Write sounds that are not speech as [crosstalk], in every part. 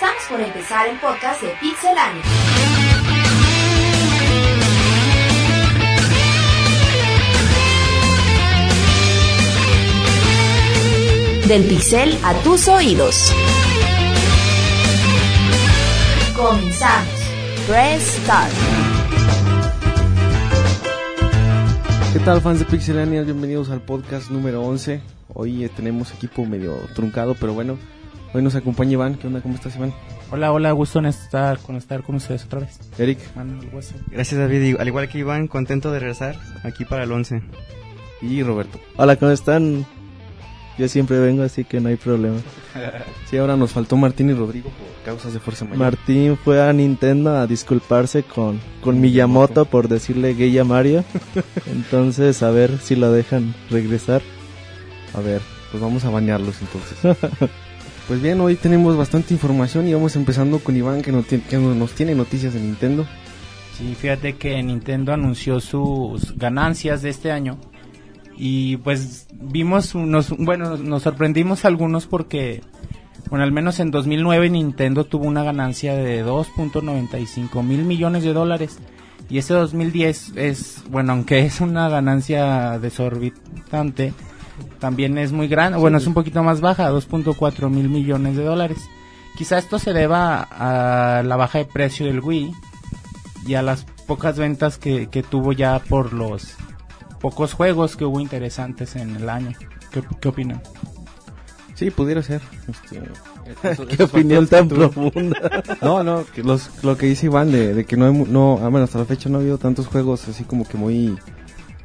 Estamos por empezar el podcast de Pixelania. Del pixel a tus oídos. Comenzamos. Press Start. ¿Qué tal fans de Pixelania? Bienvenidos al podcast número 11. Hoy eh, tenemos equipo medio truncado, pero bueno, hoy nos acompaña Iván. ¿Qué onda? ¿Cómo estás Iván? Hola, hola, gusto en estar con estar con ustedes otra vez. Eric. Manuel Hueso. Gracias David, al igual que Iván, contento de regresar aquí para el 11. Y Roberto. Hola, ¿cómo están? Yo siempre vengo, así que no hay problema. [laughs] Sí, ahora nos faltó Martín y Rodrigo por causas de fuerza mayor. Martín fue a Nintendo a disculparse con, con Miyamoto por decirle gay a Mario. [laughs] Entonces, a ver si lo dejan regresar. A ver, pues vamos a bañarlos entonces. [laughs] pues bien, hoy tenemos bastante información y vamos empezando con Iván que, no tiene, que nos tiene noticias de Nintendo. Sí, fíjate que Nintendo anunció sus ganancias de este año y pues vimos unos, bueno, nos sorprendimos algunos porque, bueno, al menos en 2009 Nintendo tuvo una ganancia de 2.95 mil millones de dólares y ese 2010 es, bueno, aunque es una ganancia desorbitante, también es muy grande, bueno, es un poquito más baja, 2.4 mil millones de dólares. Quizá esto se deba a la baja de precio del Wii y a las pocas ventas que, que tuvo ya por los pocos juegos que hubo interesantes en el año. ¿Qué, qué opinan? Sí, pudiera ser. Este, ¿Qué opinión tan profunda? [laughs] No, no, que los, lo que dice Iván de, de que no, hay, mu- no, ah, bueno, hasta la fecha no ha habido tantos juegos así como que muy...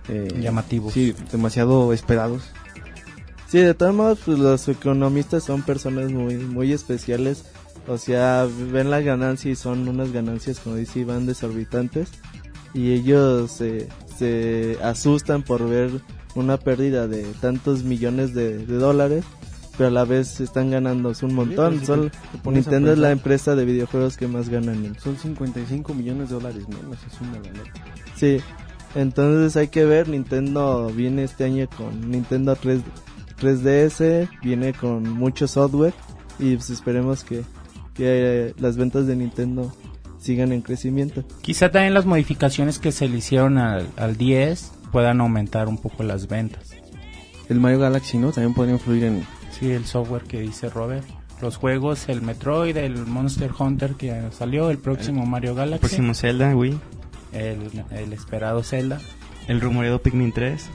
eh, Llamativos. Sí, demasiado esperados. Sí, de todos modos, pues los economistas son personas muy, muy especiales. O sea, ven la ganancia y son unas ganancias, como dice Iván, desorbitantes. Y ellos se se asustan por ver una pérdida de tantos millones de, de dólares. Pero a la vez están ganando un montón. son, Nintendo es la empresa de videojuegos que más ganan. Son 55 millones de dólares menos, es una lanota. Sí, entonces hay que ver, Nintendo viene este año con Nintendo 3, 3DS, viene con mucho software y pues esperemos que, que las ventas de Nintendo sigan en crecimiento. Quizá también las modificaciones que se le hicieron al, al 10 puedan aumentar un poco las ventas. El Mario Galaxy, ¿no? También podría influir en... Sí, el software que dice Robert. Los juegos, el Metroid, el Monster Hunter que salió, el próximo Mario Galaxy, Próximo Zelda, Wii, el, el esperado Zelda. el rumoreado Pikmin 3.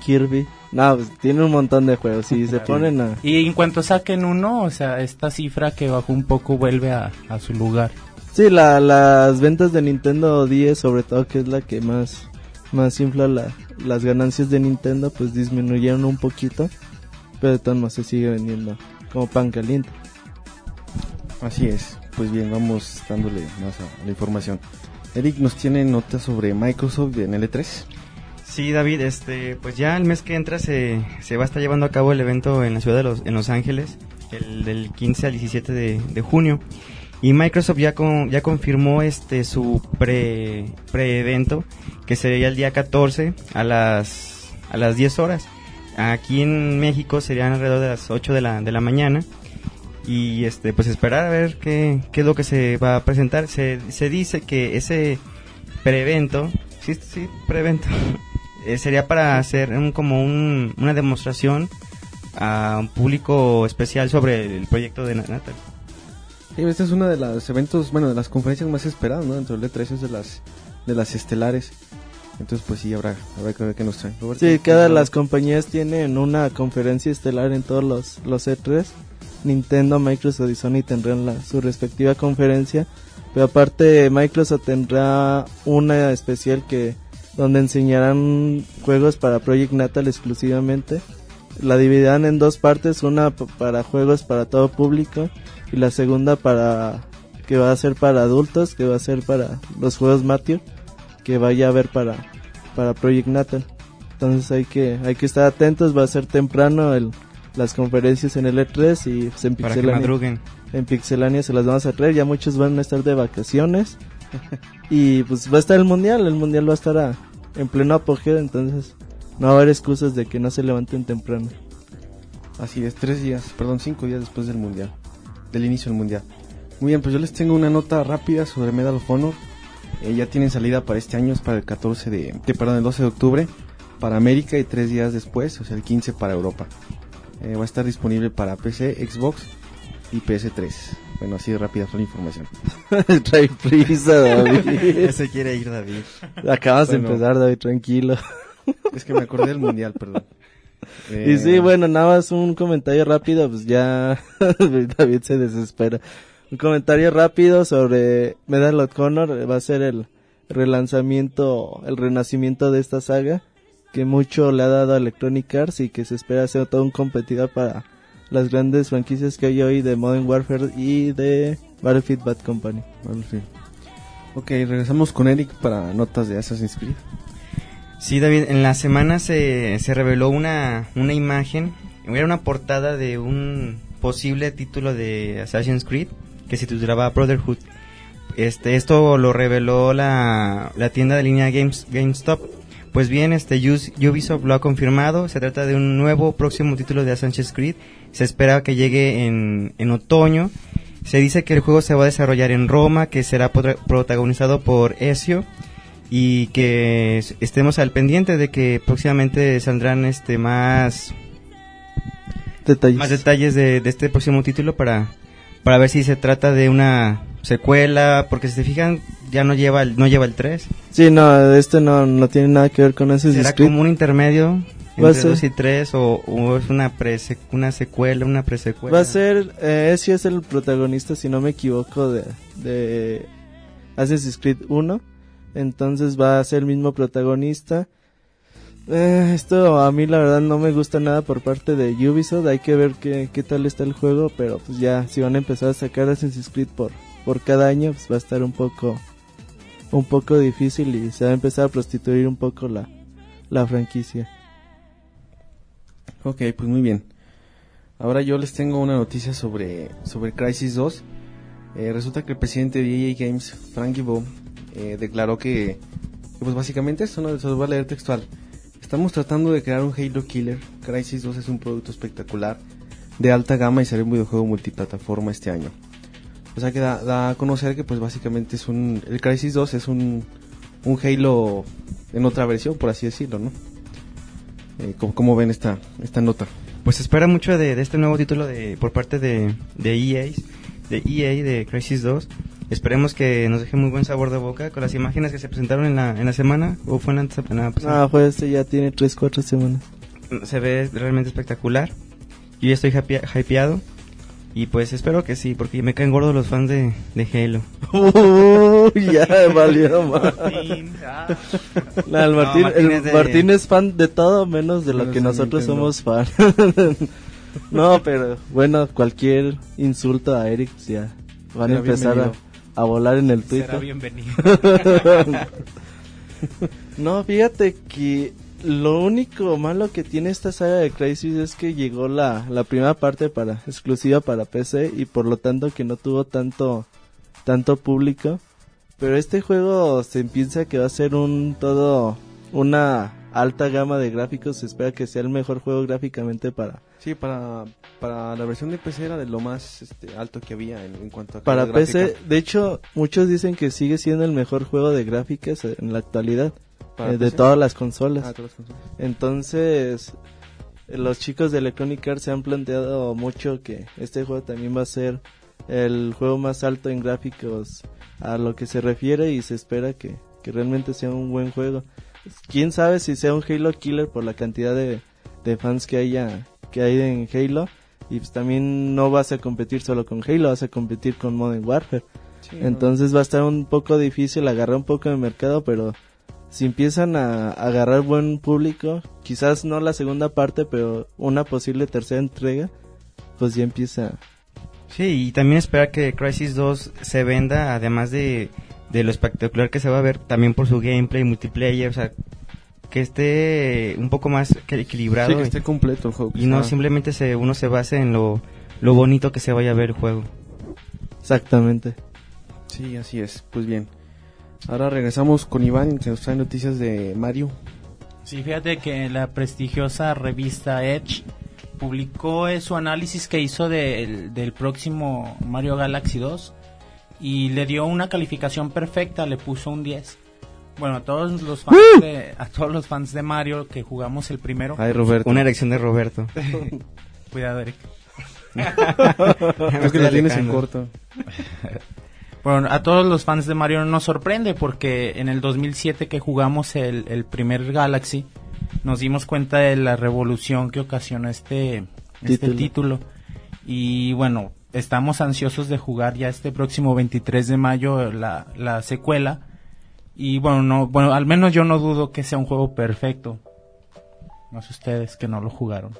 Kirby, no, pues, tiene un montón de juegos, si se [laughs] ponen a... Y en cuanto saquen uno, o sea, esta cifra que bajó un poco vuelve a, a su lugar. Sí, la, las ventas de Nintendo 10 sobre todo, que es la que más, más infla la, las ganancias de Nintendo, pues disminuyeron un poquito, pero de todas maneras se sigue vendiendo como pan caliente. Así es. Pues bien, vamos dándole más a la información. Eric nos tiene notas sobre Microsoft en L3. Sí, David, este, pues ya el mes que entra se, se va a estar llevando a cabo el evento en la ciudad de Los, en Los Ángeles, el del 15 al 17 de, de junio. Y Microsoft ya con, ya confirmó este su pre pre-evento que sería el día 14 a las a las 10 horas. Aquí en México serían alrededor de las 8 de la, de la mañana. Y este pues esperar a ver qué, qué es lo que se va a presentar. Se, se dice que ese pre-evento, sí, sí, pre-evento, [laughs] eh, sería para hacer un, como un, una demostración a un público especial sobre el proyecto de Na- Natal. Sí, este es uno de los eventos, bueno, de las conferencias más esperadas, ¿no? Dentro del L3 es de las, de las estelares. Entonces, pues sí, habrá, habrá que ver qué nos traen. Roberto, Sí, cada ¿qué- las compañías tienen una conferencia estelar en todos los, los E3. Nintendo, Microsoft y Sony tendrán la, su respectiva conferencia. Pero aparte Microsoft tendrá una especial que donde enseñarán juegos para Project Natal exclusivamente. La dividirán en dos partes, una para juegos para todo público y la segunda para que va a ser para adultos, que va a ser para los juegos Mature, que vaya a haber para para Project Natal. Entonces hay que hay que estar atentos, va a ser temprano el, las conferencias en el E3 y pues, en Para Pixelania, en Pixelania se las vamos a traer, ya muchos van a estar de vacaciones [laughs] y pues va a estar el mundial, el mundial va a estar a- en pleno apogeo, entonces no va a haber excusas de que no se levanten temprano. Así es, tres días, perdón, cinco días después del Mundial, del inicio del Mundial. Muy bien, pues yo les tengo una nota rápida sobre Medal of Honor. Eh, ya tienen salida para este año, es para el 14 de, el 12 de octubre para América y tres días después, o sea, el 15 para Europa. Eh, va a estar disponible para PC, Xbox y PS3. Bueno, así de rápida fue la información. [laughs] Trae prisa, David. Ya se quiere ir David. Acabas Bueno. de empezar, David, tranquilo. Es que me acordé del mundial, perdón. Y sí, Eh, bueno, nada más un comentario rápido, pues ya [laughs] David se desespera. Un comentario rápido sobre Medal of Honor, va a ser el relanzamiento, el renacimiento de esta saga, que mucho le ha dado a Electronic Arts y que se espera ser todo un competidor para las grandes franquicias que hay hoy de Modern Warfare y de Battlefield Bad Company. Battlefield. Ok, regresamos con Eric para notas de Assassin's Creed. Sí, David, en la semana se, se reveló una, una imagen, era una portada de un posible título de Assassin's Creed que se titulaba Brotherhood. Este, esto lo reveló la, la tienda de línea Games, GameStop. Pues bien, este Ubisoft lo ha confirmado. Se trata de un nuevo próximo título de Assassin's Creed. Se espera que llegue en, en otoño. Se dice que el juego se va a desarrollar en Roma, que será protagonizado por Ezio y que es- estemos al pendiente de que próximamente saldrán este más Detalles. más detalles de, de este próximo título para para ver si se trata de una secuela porque si se fijan ya no lleva el, no lleva el 3 Sí, no, este no, no tiene nada que ver con Assassin's será como un intermedio entre ser- 2 y 3 o, o es una pre una secuela una presecuela Va a ser, eh, Ezio es el protagonista, si no me equivoco, de, de Assassin's Creed 1. Entonces va a ser el mismo protagonista. Eh, esto a mí la verdad no me gusta nada por parte de Ubisoft. Hay que ver qué, qué tal está el juego. Pero pues ya, si van a empezar a sacar Assassin's Creed por, por cada año, pues va a estar un poco, un poco difícil y se va a empezar a prostituir un poco la, la franquicia. Ok, pues muy bien. Ahora yo les tengo una noticia sobre, sobre Crisis 2. Eh, resulta que el presidente de EA Games, Frank Gibo, eh, declaró que, que, pues básicamente esto, ¿no? Se los voy a leer textual. Estamos tratando de crear un Halo Killer. Crisis 2 es un producto espectacular, de alta gama y será un videojuego multiplataforma este año. O sea que da, da a conocer que pues básicamente es un... El Crisis 2 es un, un Halo en otra versión, por así decirlo, ¿no? Eh, ¿cómo, cómo ven esta, esta nota? pues se espera mucho de, de este nuevo título de por parte de, de EA de EA de Crisis 2 esperemos que nos deje muy buen sabor de boca con las imágenes que se presentaron en la, en la semana o fue en la, pasada. Ah, pues este ya tiene 3-4 semanas. se ve realmente espectacular. Yo ya estoy hypea- hypeado. Y pues espero que sí, porque me caen gordos los fans de, de Halo. [laughs] Uy, ya valió más. ah. No, el Martín, Martín el es de- Martín es fan de todo menos de lo Menos que nosotros Nintendo. somos fan. [laughs] no, pero bueno, cualquier insulto a Eric pues ya van a Será empezar a, a volar en el Será Twitter. bienvenido. [laughs] no, fíjate que lo único malo que tiene esta saga de Crisis es que llegó la, la primera parte para exclusiva para PC y por lo tanto que no tuvo tanto tanto público. Pero este juego se piensa que va a ser un todo una alta gama de gráficos. Se espera que sea el mejor juego gráficamente para Sí, para, para la versión de PC era de lo más este, alto que había en, en cuanto a para PC. gráfica. De hecho, muchos dicen que sigue siendo el mejor juego de gráficas en la actualidad ¿Para eh, de PC? todas las consolas. Ah, todas las consolas. Entonces, los chicos de Electronic Arts se han planteado mucho que este juego también va a ser el juego más alto en gráficos a lo que se refiere y se espera que, que realmente sea un buen juego. Quién sabe si sea un Halo Killer por la cantidad de, de fans que haya que hay en Halo y pues también no vas a competir solo con Halo, vas a competir con Modern Warfare. Sí, no. Entonces va a estar un poco difícil agarrar un poco de mercado, pero si empiezan a agarrar buen público, quizás no la segunda parte, pero una posible tercera entrega, pues ya empieza. Sí, y también esperar que Crisis 2 se venda, además de, de lo espectacular que se va a ver, también por su gameplay, multiplayer, o sea, que esté un poco más equilibrado Sí, que y- esté completo el juego. que y no simplemente se, uno se base en lo, lo bonito que se vaya a ver el juego. Exactamente. Sí, así es. Pues bien. Ahora regresamos con Iván que nos trae noticias de Mario. Sí, fíjate que la prestigiosa revista Edge publicó eh, su análisis que hizo del, del próximo Mario Galaxy 2 y le dio una calificación perfecta, le puso un 10. Bueno, a todos los fans de, a todos los fans de Mario que jugamos el primero, Ay, Roberto. Una erección de Roberto. [laughs] cuidado Eric. [laughs] Creo que lo tienes en corto. Bueno, a todos los fans de Mario nos sorprende porque en el 2007 que jugamos el, el primer Galaxy, nos dimos cuenta de la revolución que ocasionó este, este Título. título. Y bueno, estamos ansiosos de jugar ya este próximo 23 de mayo la, la secuela. Y bueno, no, bueno, al menos yo no dudo que sea un juego perfecto. No sé ustedes que no lo jugaron.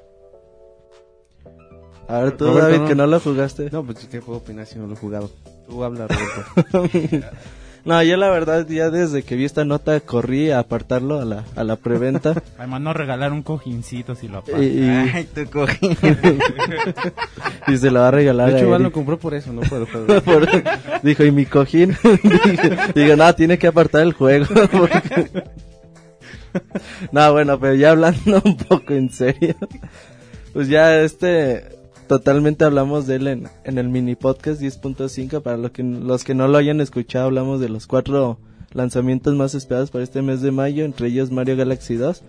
A ver, tú, Roberto, David, no. que no lo jugaste. No, pues ¿qué puedo opinar si no lo he jugado? Tú habla, Roberto. [laughs] No, yo la verdad ya desde que vi esta nota corrí a apartarlo a la, a la preventa. [laughs] Además nos regalaron un cojincito si lo y, apagan. y, Ay, tu cojín. [laughs] y se lo va a regalar De a hecho, Iván lo compró por eso, no por el juego. Por- dijo, ¿y mi cojín? Digo, no, tiene que apartar el juego. porque- no, bueno, pero ya hablando un poco en serio. Pues ya este, totalmente hablamos de él en, en el mini podcast 10.5. Para lo que, los que no lo hayan escuchado, hablamos de los cuatro lanzamientos más esperados para este mes de mayo, entre ellos Mario Galaxy 2.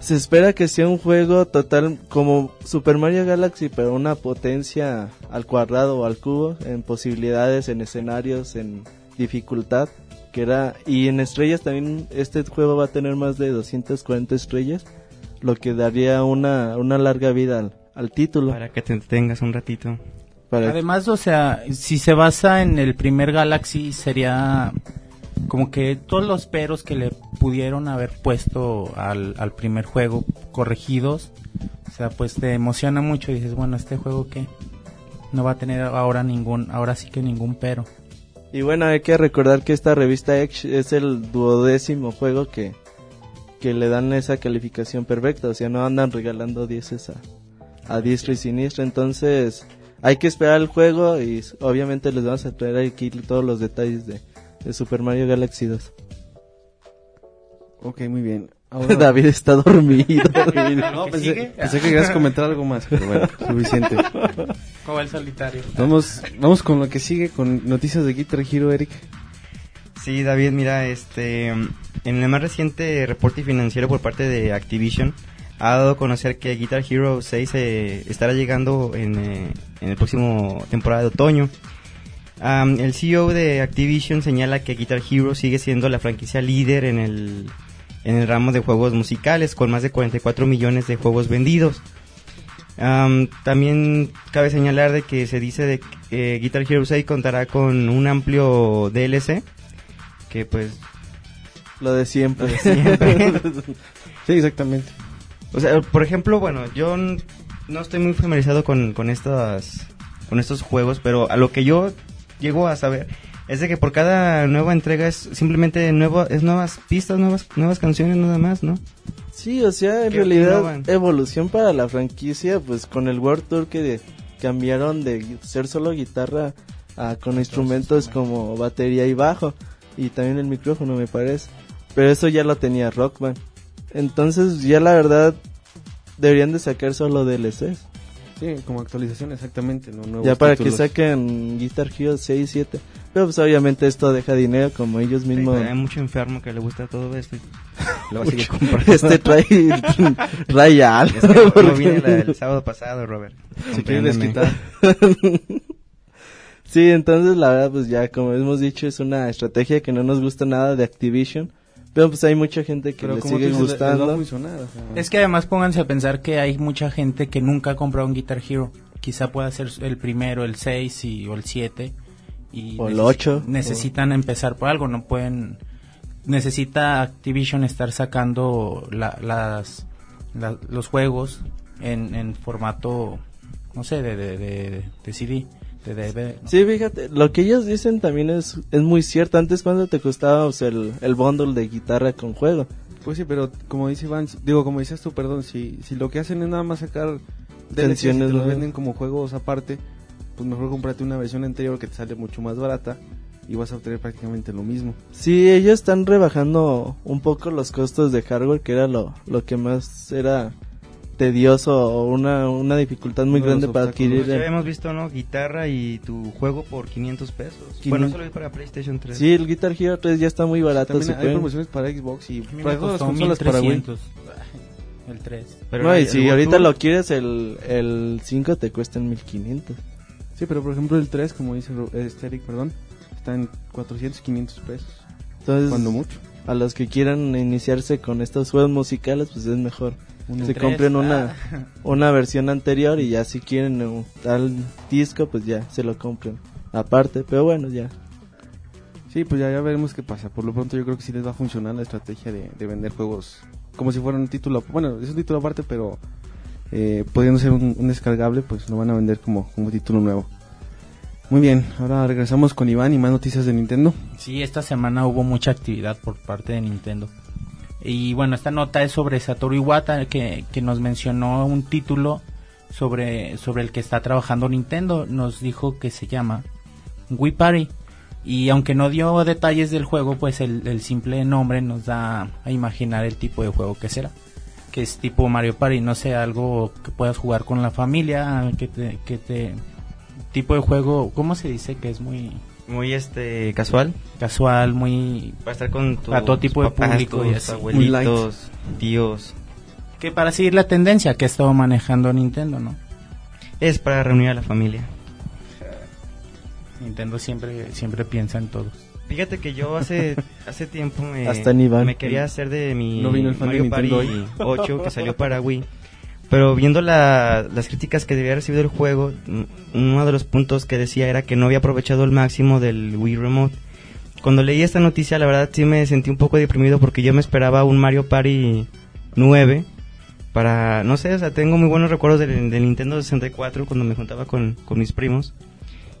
Se espera que sea un juego total como Super Mario Galaxy, pero una potencia al cuadrado o al cubo en posibilidades, en escenarios, en dificultad, que era y en estrellas también este juego va a tener más de 240 estrellas, lo que daría una una larga vida al, al título. Para que te tengas un ratito. Para- Además, o sea, si se basa en el primer Galaxy, sería como que todos los peros que le pudieron haber puesto al, al primer juego corregidos, o sea, pues te emociona mucho y dices, bueno, este juego que no va a tener ahora ningún, ahora sí que ningún pero. Y bueno, hay que recordar que esta revista Edge es el duodécimo juego que, que le dan esa calificación perfecta. O sea, no andan regalando 10 a, a diestro y siniestro. Entonces, hay que esperar el juego y obviamente les vamos a traer aquí todos los detalles de, de Super Mario Galaxy 2. ok, muy bien. [laughs] Ahora, David está dormido. [laughs] no, ¿Que pensé, sigue? pensé que querías comentar algo más, pero bueno, [laughs] suficiente. Como el solitario. Vamos, vamos con lo que sigue, con noticias de Guitar Hero, Eric. Sí, David, mira, este, en el más reciente reporte financiero por parte de Activision ha dado a conocer que Guitar Hero 6 eh, estará llegando en, eh, en el próximo temporada de otoño. Am, el CEO de Activision señala que Guitar Hero sigue siendo la franquicia líder en el, en el ramo de juegos musicales, con más de 44 millones de juegos vendidos. Am, también cabe señalar de que se dice de que eh, Guitar Hero 6 contará con un amplio DLC que pues Lo de siempre. Lo de siempre. [laughs] Sí, exactamente. O sea por ejemplo bueno yo no estoy muy familiarizado con, con estas con estos juegos pero a lo que yo llego a saber es de que por cada nueva entrega es simplemente nuevo es nuevas pistas nuevas nuevas canciones nada más no Sí, o sea, en realidad evolución para la franquicia, pues con el World Tour que de- cambiaron de ser solo guitarra a con instrumentos como batería y bajo y también el micrófono me parece. Pero eso ya lo tenía Rock Band. Entonces ya la verdad deberían de sacar solo DLCs. Sí, como actualización, exactamente. ¿no? Nuevos ya para títulos. que saquen Guitar Hero 6 y 7. Pero pues obviamente esto deja dinero como ellos mismos. hay mucho enfermo que le gusta todo esto y [laughs] lo va a seguir comprando este trae, [laughs] trae algo. es que no, vine la- el sábado pasado Robert [laughs] Si quieres desquitar. Sí, entonces la verdad, pues ya como hemos dicho, es una estrategia que no nos gusta nada de Activision. Pero pues hay mucha gente que Pero le sigue gustando. funcionar. o sea. Es que además pónganse a pensar que hay mucha gente que nunca ha comprado un Guitar Hero. Quizá pueda ser el primero, el 6 y, o el 7. Y O el neces- ocho. Necesitan empezar por algo, no pueden... Necesita Activision estar sacando la- las, la- los juegos en, en formato, no sé, de, de, de, de CD, Sí, fíjate, lo que ellos dicen también es, es muy cierto. Antes cuando te costaba o sea, el, el bundle de guitarra con juego. Pues sí, pero como dice Iván, digo, como dices tú, perdón, si, si lo que hacen es nada más sacar y te Canciones los venden como juegos aparte, pues mejor cómprate una versión anterior que te sale mucho más barata y vas a obtener prácticamente lo mismo. Sí, ellos están rebajando un poco los costos de hardware, que era lo, lo que más era tedioso o una, una dificultad muy grande para adquirir. Ya el- habíamos visto, ¿no? Guitarra y tu juego por 500 pesos. Quinien- Bueno, eso lo vi para PlayStation 3. Sí, el Guitar Hero 3 ya está muy barato. También hay promociones para Xbox y para todas las consolas para Wii. 1300. El 3. Pero no, y si ahorita World lo quieres, el, el 5 te cuesta en 1500. Sí, pero por ejemplo el 3, como dice Ro- este Eric, perdón, está en 400, 500 pesos. Entonces, Cuando mucho. a los que quieran iniciarse con estos juegos musicales, pues es mejor. Se compren ah. una, una versión anterior y ya si quieren un tal disco, pues ya se lo compren. Aparte, pero bueno, ya. Sí, pues ya, ya veremos qué pasa. Por lo pronto yo creo que sí les va a funcionar la estrategia de, de vender juegos como si fueran un título. Bueno, es un título aparte, pero eh, pudiendo ser un, un descargable, pues lo van a vender como, como título nuevo. Muy bien, ahora regresamos con Iván y más noticias de Nintendo. Sí, esta semana hubo mucha actividad por parte de Nintendo. Y bueno, esta nota es sobre Satoru Iwata, que, que nos mencionó un título sobre, sobre el que está trabajando Nintendo. Nos dijo que se llama Wii Party. Y aunque no dio detalles del juego, pues el, el simple nombre nos da a imaginar el tipo de juego que será. Que es tipo Mario Party, no sé, algo que puedas jugar con la familia, que te, que te... Tipo de juego, ¿cómo se dice? Que es muy Muy este casual. casual, muy Para estar con tus A todo tipo de papás, público y así. abuelitos, tíos. que para seguir la tendencia que ha estado manejando Nintendo, ¿no? Es para reunir a la familia. Nintendo siempre siempre piensa en todos. Fíjate que yo hace [laughs] hace tiempo me, Hasta me quería hacer de mi No vino el fan Mario Party Nintendo 8 que salió para Wii. Pero viendo la- las críticas que debía recibido el juego, uno de los puntos que decía era que no había aprovechado el máximo del Wii Remote. Cuando leí esta noticia, la verdad sí me sentí un poco deprimido porque yo me esperaba un Mario Party 9 para, no sé, o sea, tengo muy buenos recuerdos del, Nintendo 64 cuando me juntaba con, mis primos.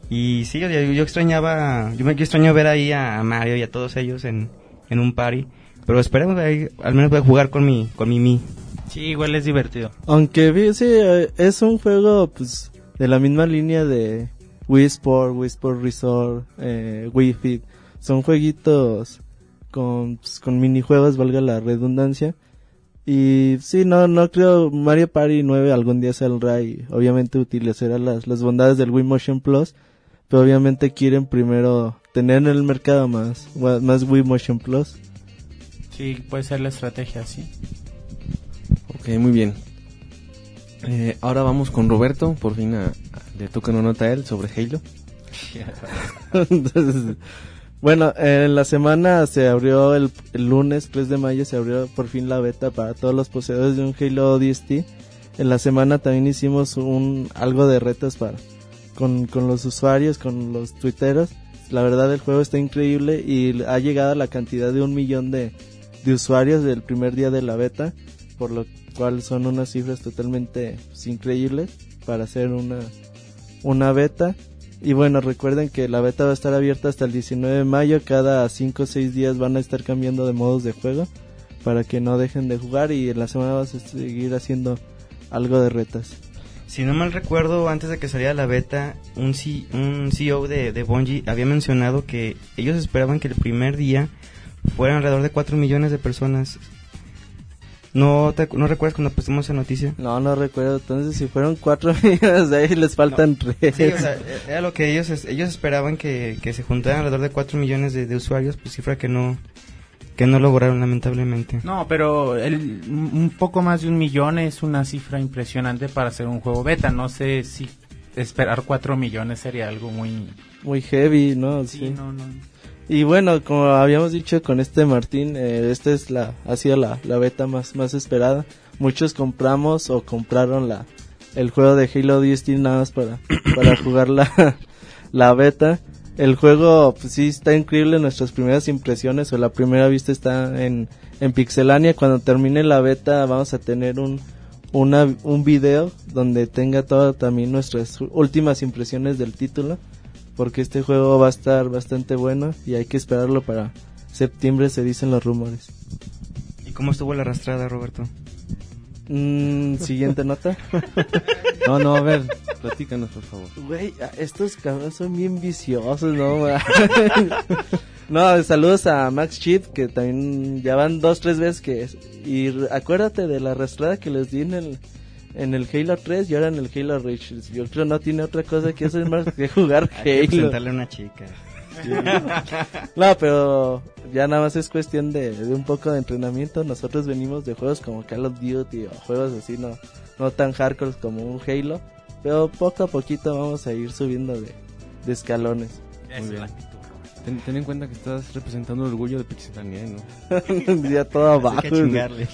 Y sí, yo, yo extrañaba, yo me yo extraño ver ahí a, Mario y a todos ellos en, un party. Pero esperemos ahí, al menos voy jugar con mi, con mi Mi. Sí, igual es divertido. Aunque sí, eh, es un juego pues de la misma línea de Wii Sport, Wii Sport Resort, eh, Wii Fit. Son jueguitos con, pues, con minijuegos, valga la redundancia. Y sí, no, no creo Mario Party 9 algún día saldrá y obviamente utilizará las, las bondades del Wii Motion Plus. Pero obviamente quieren primero tener en el mercado más, más Wii Motion Plus. Sí, puede ser la estrategia, sí. Ok, muy bien. Eh, ahora vamos con Roberto, por fin a- a- le toca una nota a él sobre Halo. [laughs] Bueno, en la semana se abrió el, el lunes 3 de mayo, se abrió por fin la beta para todos los poseedores de un Halo DST. En la semana también hicimos un algo de retos para con, con los usuarios, con los tuiteros. La verdad el juego está increíble y ha llegado a la cantidad de un millón de, de usuarios del primer día de la beta, por lo cual son unas cifras totalmente pues, increíbles para hacer una, una beta. Y bueno, recuerden que la beta va a estar abierta hasta el 19 de mayo. Cada 5 o 6 días van a estar cambiando de modos de juego para que no dejen de jugar y en la semana vas a seguir haciendo algo de retas. Si no mal recuerdo, antes de que saliera la beta, un, C- un CEO de, de Bungie había mencionado que ellos esperaban que el primer día fueran alrededor de 4 millones de personas. ¿No, te, ¿No recuerdas cuando pusimos esa noticia? No, no recuerdo. Entonces, si fueron 4 [laughs] millones de ahí, les faltan 3. Sí, o sea, era lo que ellos ellos esperaban que, que se juntaran alrededor de 4 millones de, de usuarios, pues cifra que no que no lograron lamentablemente. No, pero el, un poco más de un millón es una cifra impresionante para hacer un juego beta. No sé si esperar cuatro millones sería algo muy... Muy heavy, ¿no? Sí, Sí. no, no. Y bueno, como habíamos dicho con este Martín, eh, esta es la, ha sido la, la beta más, más esperada. Muchos compramos o compraron la, el juego de Halo DST nada más para, [coughs] para jugar la, [laughs] la beta. El juego, pues sí, está increíble. Nuestras primeras impresiones o la primera vista está en, en Pixelania. Cuando termine la beta, vamos a tener un, una, un video donde tenga todas también nuestras últimas impresiones del título porque este juego va a estar bastante bueno y hay que esperarlo para septiembre se dicen los rumores. ¿Y cómo estuvo la arrastrada, Roberto? Mm, Siguiente nota. [laughs] No, no, a ver, platícanos, por favor. Güey, estos cabrones son bien viciosos, ¿no? [laughs] [laughs] no, saludos a Max Chip, que también ya van dos, tres veces que... es- Y acuérdate de la arrastrada que les di en el, en el Halo 3 y ahora en el Halo Reach. Yo creo no tiene otra cosa que hacer más que jugar Hay que Halo. presentarle a una chica. [laughs] No, pero ya nada más es cuestión de, de un poco de entrenamiento. Nosotros venimos de juegos como Call of Duty o juegos así, no, no tan hardcore como un Halo. Pero poco a poquito vamos a ir subiendo de, de escalones. Es bien. Ten, ten en cuenta que estás representando el orgullo de Pixelania, ¿no? [laughs] ya todo abajo. Hay que chingarle.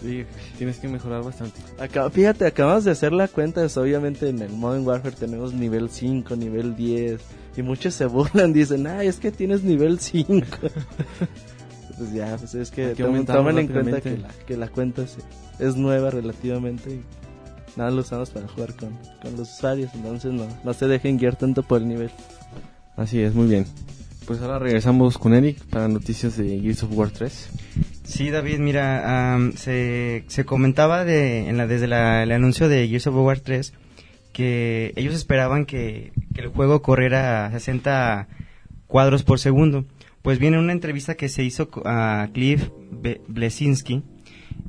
Sí, tienes que mejorar bastante. Acá, fíjate, acabamos de hacer la cuenta. pues, obviamente en el Modern Warfare tenemos nivel 5, nivel 10. Y muchos se burlan, dicen, ay, es que tienes nivel 5. [laughs] pues ya, pues es que que tomen, tomen en cuenta que la, que la cuenta es, es nueva relativamente. Y nada, lo usamos para jugar con, con los usuarios. Entonces no, no se dejen guiar tanto por el nivel. Así es, muy bien. Pues ahora regresamos con Eric para noticias de Gears of War 3. Sí, David, mira, se, se comentaba de, en la, desde la- el anuncio de Gears of War 3 que ellos esperaban que, que el juego corriera a 60 cuadros por segundo. Pues bien, en una entrevista que se hizo a Cliff Blesinski,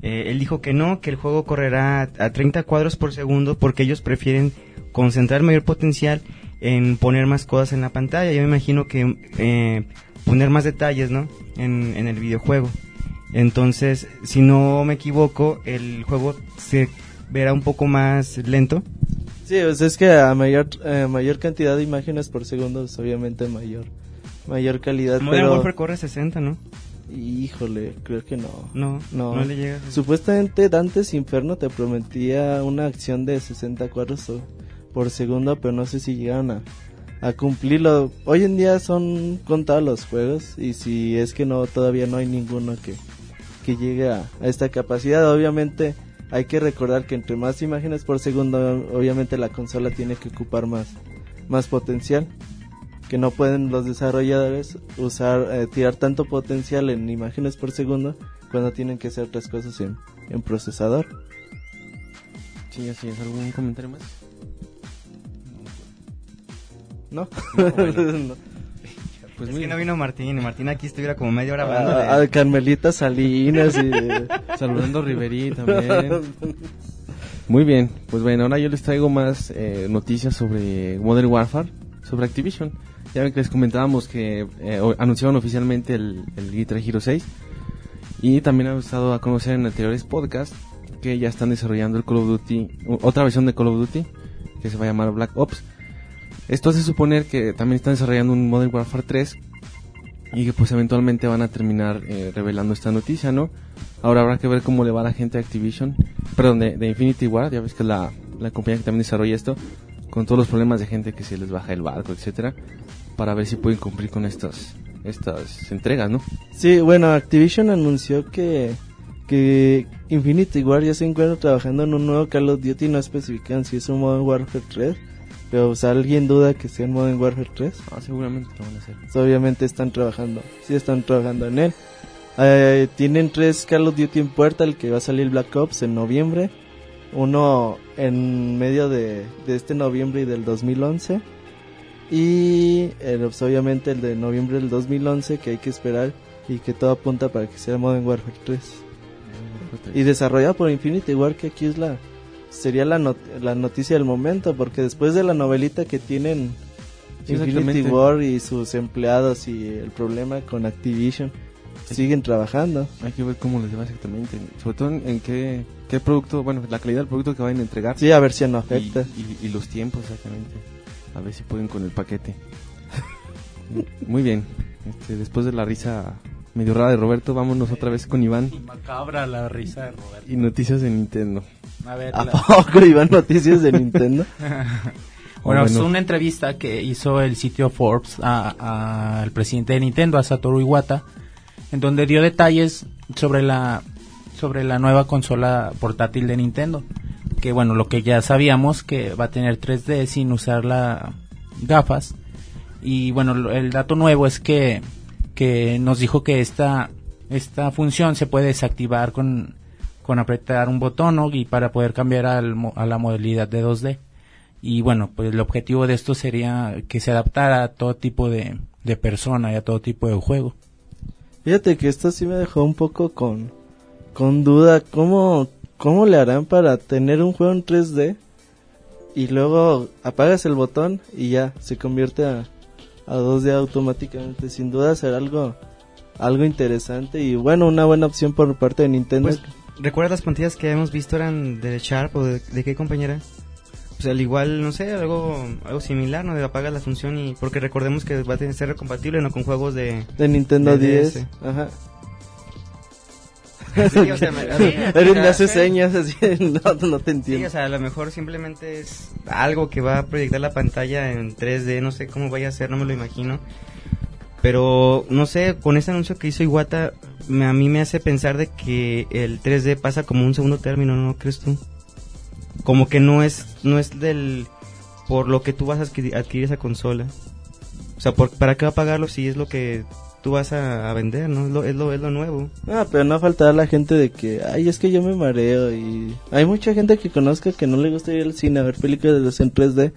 eh, él dijo que no, que el juego correrá a 30 cuadros por segundo porque ellos prefieren concentrar mayor potencial en poner más cosas en la pantalla. Yo me imagino que eh, poner más detalles, ¿no? En, en el videojuego. Entonces, si no me equivoco, el juego se verá un poco más lento. Sí, pues es que a mayor, eh, mayor cantidad de imágenes por segundo, pues obviamente mayor, mayor calidad. Modern pero, Warfare corre 60, ¿no? híjole, creo que no. No, no, No. le llega. Supuestamente Dantes Inferno te prometía una acción de 60 cuadros o- por segundo, pero no sé si llegaron a, cumplirlo. Hoy en día son contados los juegos y si es que no, todavía no hay ninguno que, que llegue a, a esta capacidad. Obviamente hay que recordar que entre más imágenes por segundo, obviamente la consola tiene que ocupar más, más potencial. Que no pueden los desarrolladores usar, eh, tirar tanto potencial en imágenes por segundo cuando tienen que hacer otras cosas en, en procesador. Sí, así es. ¿Algún comentario más? ¿No? No, [laughs] bueno. No. Pues es muy que no vino Martín, y Martín aquí estuviera como media hora hablando de- A, Carmelita Salinas y... [laughs] Saludando a Riveri también. [laughs] Muy bien, pues bueno, ahora yo les traigo más eh, noticias sobre Modern Warfare, sobre Activision. Ya ven que les comentábamos que eh, anunciaron oficialmente el, el Guitar Hero 6 y también han estado a conocer en anteriores podcasts que ya están desarrollando el Call of Duty, otra versión de Call of Duty que se va a llamar Black Ops. Esto hace suponer que también están desarrollando un Modern Warfare 3 y que pues eventualmente van a terminar eh, revelando esta noticia, ¿no? Ahora habrá que ver cómo le va a la gente de Activision, perdón, de, de Infinity Ward, ya ves que la, la compañía que también desarrolla esto, con todos los problemas de gente que se les baja el barco, etcétera, para ver si pueden cumplir con estas estas entregas, ¿no? Sí, bueno, Activision anunció que, que Infinity War ya se encuentra trabajando en un nuevo Call of Duty, no especifican si es un Modern Warfare 3, pero alguien duda que sea un Modern Warfare 3, Ah, seguramente lo van a hacer. pues, obviamente están trabajando, sí están trabajando en él. Eh, tienen tres Call of Duty en puerta, el que va a salir Black Ops en noviembre, uno en medio de, de este noviembre y del 2011 y eh, pues, obviamente el de noviembre del 2011 que hay que esperar y que todo apunta para que sea Modern Warfare 3 y desarrollado por Infinity War que aquí es la sería la, not- la noticia del momento porque después de la novelita que tienen Sí, Infinity. War y sus empleados y el problema con Activision siguen trabajando Hay que ver cómo les va exactamente, sobre todo en, en qué, qué producto, bueno, la calidad del producto que vayan a entregar. sí a ver si no y, afecta y- y los tiempos exactamente. A ver si pueden con el paquete. [laughs] Muy bien. Este, después de la risa medio rara de Roberto, vámonos otra vez con Iván Y macabra la risa de Roberto. y noticias de Nintendo. A ver, ¿A la- poco iban noticias de Nintendo? [laughs] Bueno, Oh, es bueno. una entrevista que hizo el sitio Forbes al presidente de Nintendo, a Satoru Iwata, en donde dio detalles sobre la sobre la nueva consola portátil de Nintendo. Que bueno, lo que ya sabíamos que va a tener 3D sin usar la gafas. Y bueno, el dato nuevo es que, que nos dijo que esta, esta función se puede desactivar con, con apretar un botón ¿no? y para poder cambiar al a la modalidad de 2D. Y bueno, pues el objetivo de esto sería que se adaptara a todo tipo de, de persona y a todo tipo de juego. Fíjate que esto sí me dejó un poco con, con duda. ¿Cómo, ¿cómo le harán para tener un juego en 3D y luego apagas el botón y ya se convierte a, a 2D automáticamente? Sin duda será algo algo interesante y bueno, una buena opción por parte de Nintendo. Pues, ¿Recuerdas las pantallas que hemos visto eran de Sharp o de, de qué compañera? Pues al igual, no sé, algo algo similar, ¿no? De apagar la función y... Porque recordemos que va a tener, ser compatible, ¿no? Con juegos de... de Nintendo de 10. DS. Ajá. Sí, o sea, me- [laughs] me hace sí. señas así, [laughs] no, no te Sí, entiendo. o sea, a lo mejor simplemente es algo que va a proyectar la pantalla en 3D, no sé cómo vaya a ser, no me lo imagino. Pero, no sé, con ese anuncio que hizo Iwata, me- a mí me hace pensar de que el 3D pasa como un segundo término, ¿no crees tú? Como que no es, no es del, por lo que tú vas a adquirir, esa consola. O sea, por, ¿para qué va a pagarlo si es lo que tú vas a, vender, no? Es lo, es lo, es lo nuevo. Ah, pero no faltará la gente de que, ay, es que yo me mareo y... Hay mucha gente que conozca que no le gusta ir al cine a ver películas en 3D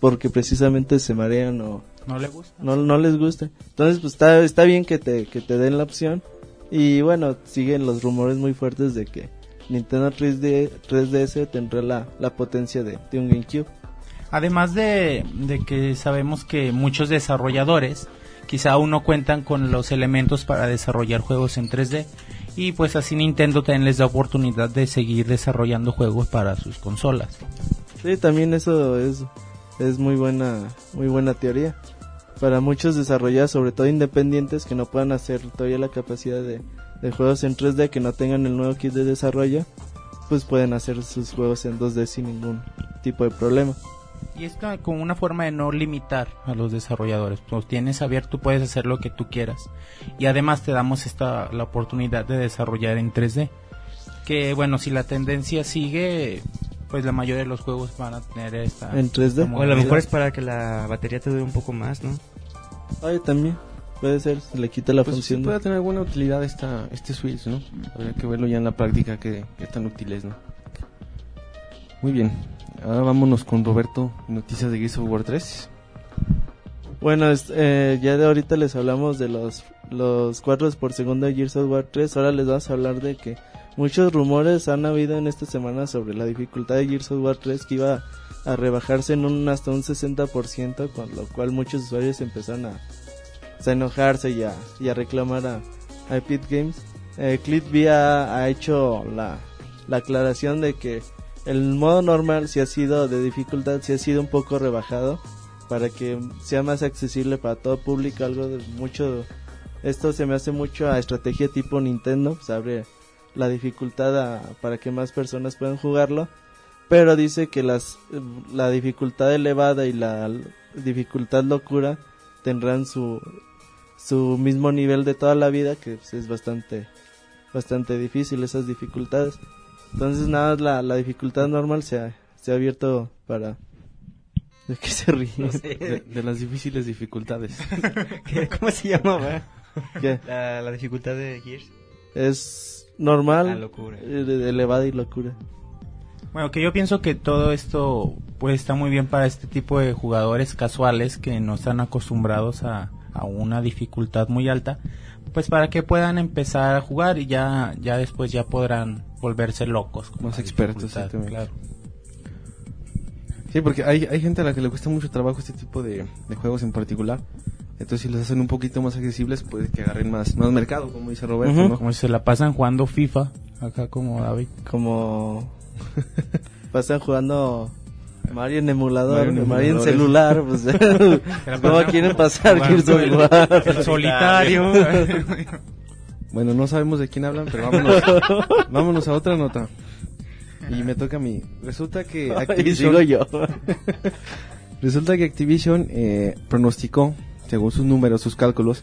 porque precisamente se marean o ¿No le gusta? no, no les gusta. Entonces, pues está, está bien que te, que te den la opción. Y bueno, siguen los rumores muy fuertes de que Nintendo 3D, 3DS tendrá la, la potencia de, de un GameCube. Además de, de que sabemos que muchos desarrolladores quizá aún no cuentan con los elementos para desarrollar juegos en 3D y pues así Nintendo también les da oportunidad de seguir desarrollando juegos para sus consolas. Sí, también eso es, es muy buena, muy buena teoría. Para muchos desarrolladores, sobre todo independientes, que no puedan hacer todavía la capacidad de, juegos en 3D, que no tengan el nuevo kit de desarrollo, pues pueden hacer sus juegos en 2D sin ningún tipo de problema. Y es como una forma de no limitar a los desarrolladores. Pues tienes abierto, puedes hacer lo que tú quieras. Y además te damos esta la oportunidad de desarrollar en 3D. Que bueno, si la tendencia sigue, pues la mayoría de los juegos van a tener esta. En 3D. como O a lo mejor es para que la batería te dure un poco más, ¿no? Ay, también, puede ser, se le quita la Pues sí función. de- puede tener alguna utilidad esta, este Switch, ¿no? Habría que verlo ya en la práctica qué, qué tan útil es, ¿no? Muy bien. Ahora vámonos con Roberto, noticias de Gears of War 3. Bueno, es- eh, ya de ahorita les hablamos de los, los cuadros por segundo de Gears of War 3. Ahora les vamos a hablar de que muchos rumores han habido en esta semana sobre la dificultad de Gears of War 3 que iba a rebajarse en un hasta un 60%, con lo cual muchos usuarios empezaron a, enojarse y a, a reclamar a, a Epic Games. Eh, ha, hecho la, la aclaración de que el modo normal si ha sido de dificultad, si ha sido un poco rebajado para que sea más accesible para todo público, algo de mucho esto se me hace mucho a estrategia tipo Nintendo, pues abre la dificultad a- para que más personas puedan jugarlo, pero dice que las la dificultad elevada y la dificultad locura tendrán su su mismo nivel de toda la vida, que pues, es bastante bastante difícil esas dificultades. Entonces nada, más la, la dificultad normal se ha, se ha abierto para... ¿De qué se ríe? De, de las difíciles dificultades. [laughs] ¿Qué- ¿Cómo se llamaba? ¿Qué? La, la dificultad de Gears. Es normal, La locura. de- elevada y locura. Bueno, que yo pienso que todo esto pues está muy bien para este tipo de jugadores casuales que no están acostumbrados a, a una dificultad muy alta, pues para que puedan empezar a jugar y ya ya después ya podrán volverse locos. con Más expertos, claro. Sí, porque hay, hay gente a la que le cuesta mucho trabajo este tipo de, de juegos en particular. Entonces, si los hacen un poquito más accesibles, puede que agarren más, más mercado, como dice Roberto. ¿no? Como si se la pasan jugando FIFA, acá como David. Como... [laughs] Pasan jugando Mario en emulador, Mario en Mario en, emuladores. celular, pues... [laughs] ¿Cómo [laughs] quieren pasar War? El solitario. Bueno, no sabemos de quién hablan, pero vámonos, vámonos a otra nota. Y me toca a mí. Resulta que y Activision, sigo yo. resulta que Activision eh, pronosticó, según sus números, sus cálculos,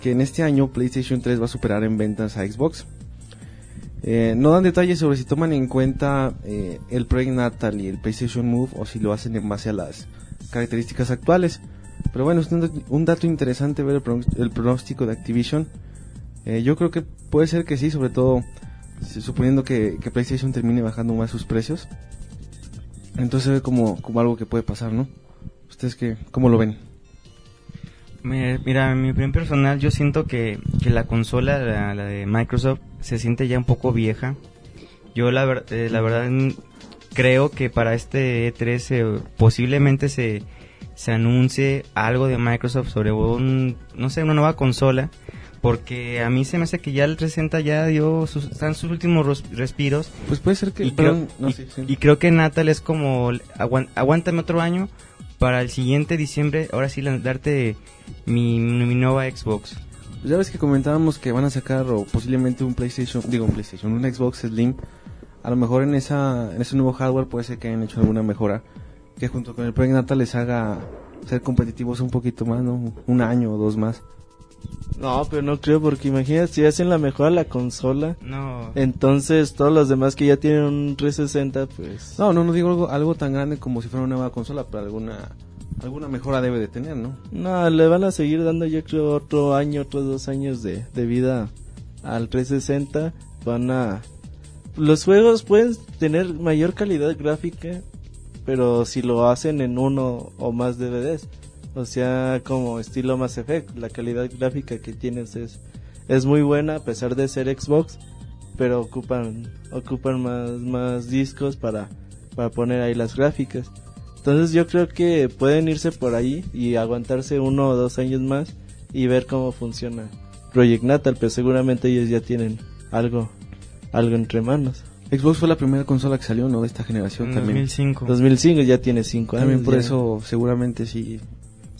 que en este año PlayStation 3 va a superar en ventas a Xbox. Eh, no dan detalles sobre si toman en cuenta eh, el Project Natal y el PlayStation Move o si lo hacen en base a las características actuales. Pero bueno, es un, dat- un dato interesante ver el, pro- el pronóstico de Activision. Eh, yo creo que puede ser que sí, sobre todo suponiendo que, que PlayStation termine bajando más sus precios. Entonces se ve como, algo que puede pasar, ¿no? ¿Ustedes qué, cómo lo ven? Mira, en mi opinión personal, yo siento que, que la consola, la, la de Microsoft, se siente ya un poco vieja. Yo la, ver- eh, la verdad creo que para este E3 eh, posiblemente se, se anuncie algo de Microsoft sobre un, no sé, una nueva consola. Porque a mí se me hace que ya el 360 ya dio sus, están sus últimos ros- respiros. Pues puede ser que... Y perdón, creo, no, y- sí, sí. y creo que Natal es como, aguántame otro año para el siguiente diciembre, ahora sí darte mi, mi nueva Xbox. Pues ya ves que comentábamos que van a sacar o posiblemente un PlayStation, digo un PlayStation, un Xbox Slim. A lo mejor en esa en ese nuevo hardware puede ser que hayan hecho alguna mejora que junto con el Project Natal les haga ser competitivos un poquito más, ¿no? Un año o dos más. No, pero no creo porque imagínate si hacen la mejora a la consola, No, entonces todos los demás que ya tienen un 360 pues No, no, no digo algo, algo tan grande como si fuera una nueva consola, pero alguna alguna mejora debe de tener, ¿no? No, le van a seguir dando yo creo otro año, otros dos años de, de vida al 360. Van a... Los juegos pueden tener mayor calidad gráfica, pero si lo hacen en uno o más DVDs. O sea, como estilo Mass Effect, la calidad gráfica que tienes es, es muy buena a pesar de ser Xbox, pero ocupan, ocupan más, más discos para, para poner ahí las gráficas. Entonces yo creo que pueden irse por ahí y aguantarse uno o dos años más y ver cómo funciona Project Natal, pero seguramente ellos ya tienen algo, algo entre manos. Xbox fue la primera consola que salió, ¿no? De esta generación en también. 2005. 2005 ya tiene cinco años. También por ya. eso seguramente sí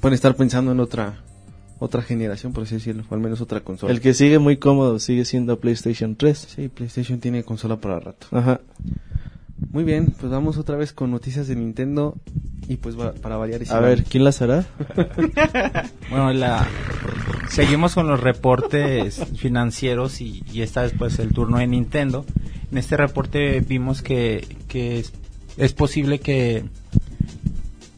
pueden estar pensando en otra otra generación, por así decirlo, o al menos otra consola. El que sigue muy cómodo sigue siendo PlayStation 3. Sí, PlayStation tiene consola para rato. Ajá. Muy bien, pues vamos otra vez con noticias de Nintendo y pues va- para variar y A ver, ¿quién las hará? [laughs] Bueno, la, seguimos con los reportes financieros y, y esta vez pues el turno de Nintendo. En este reporte vimos que, que es, es posible que,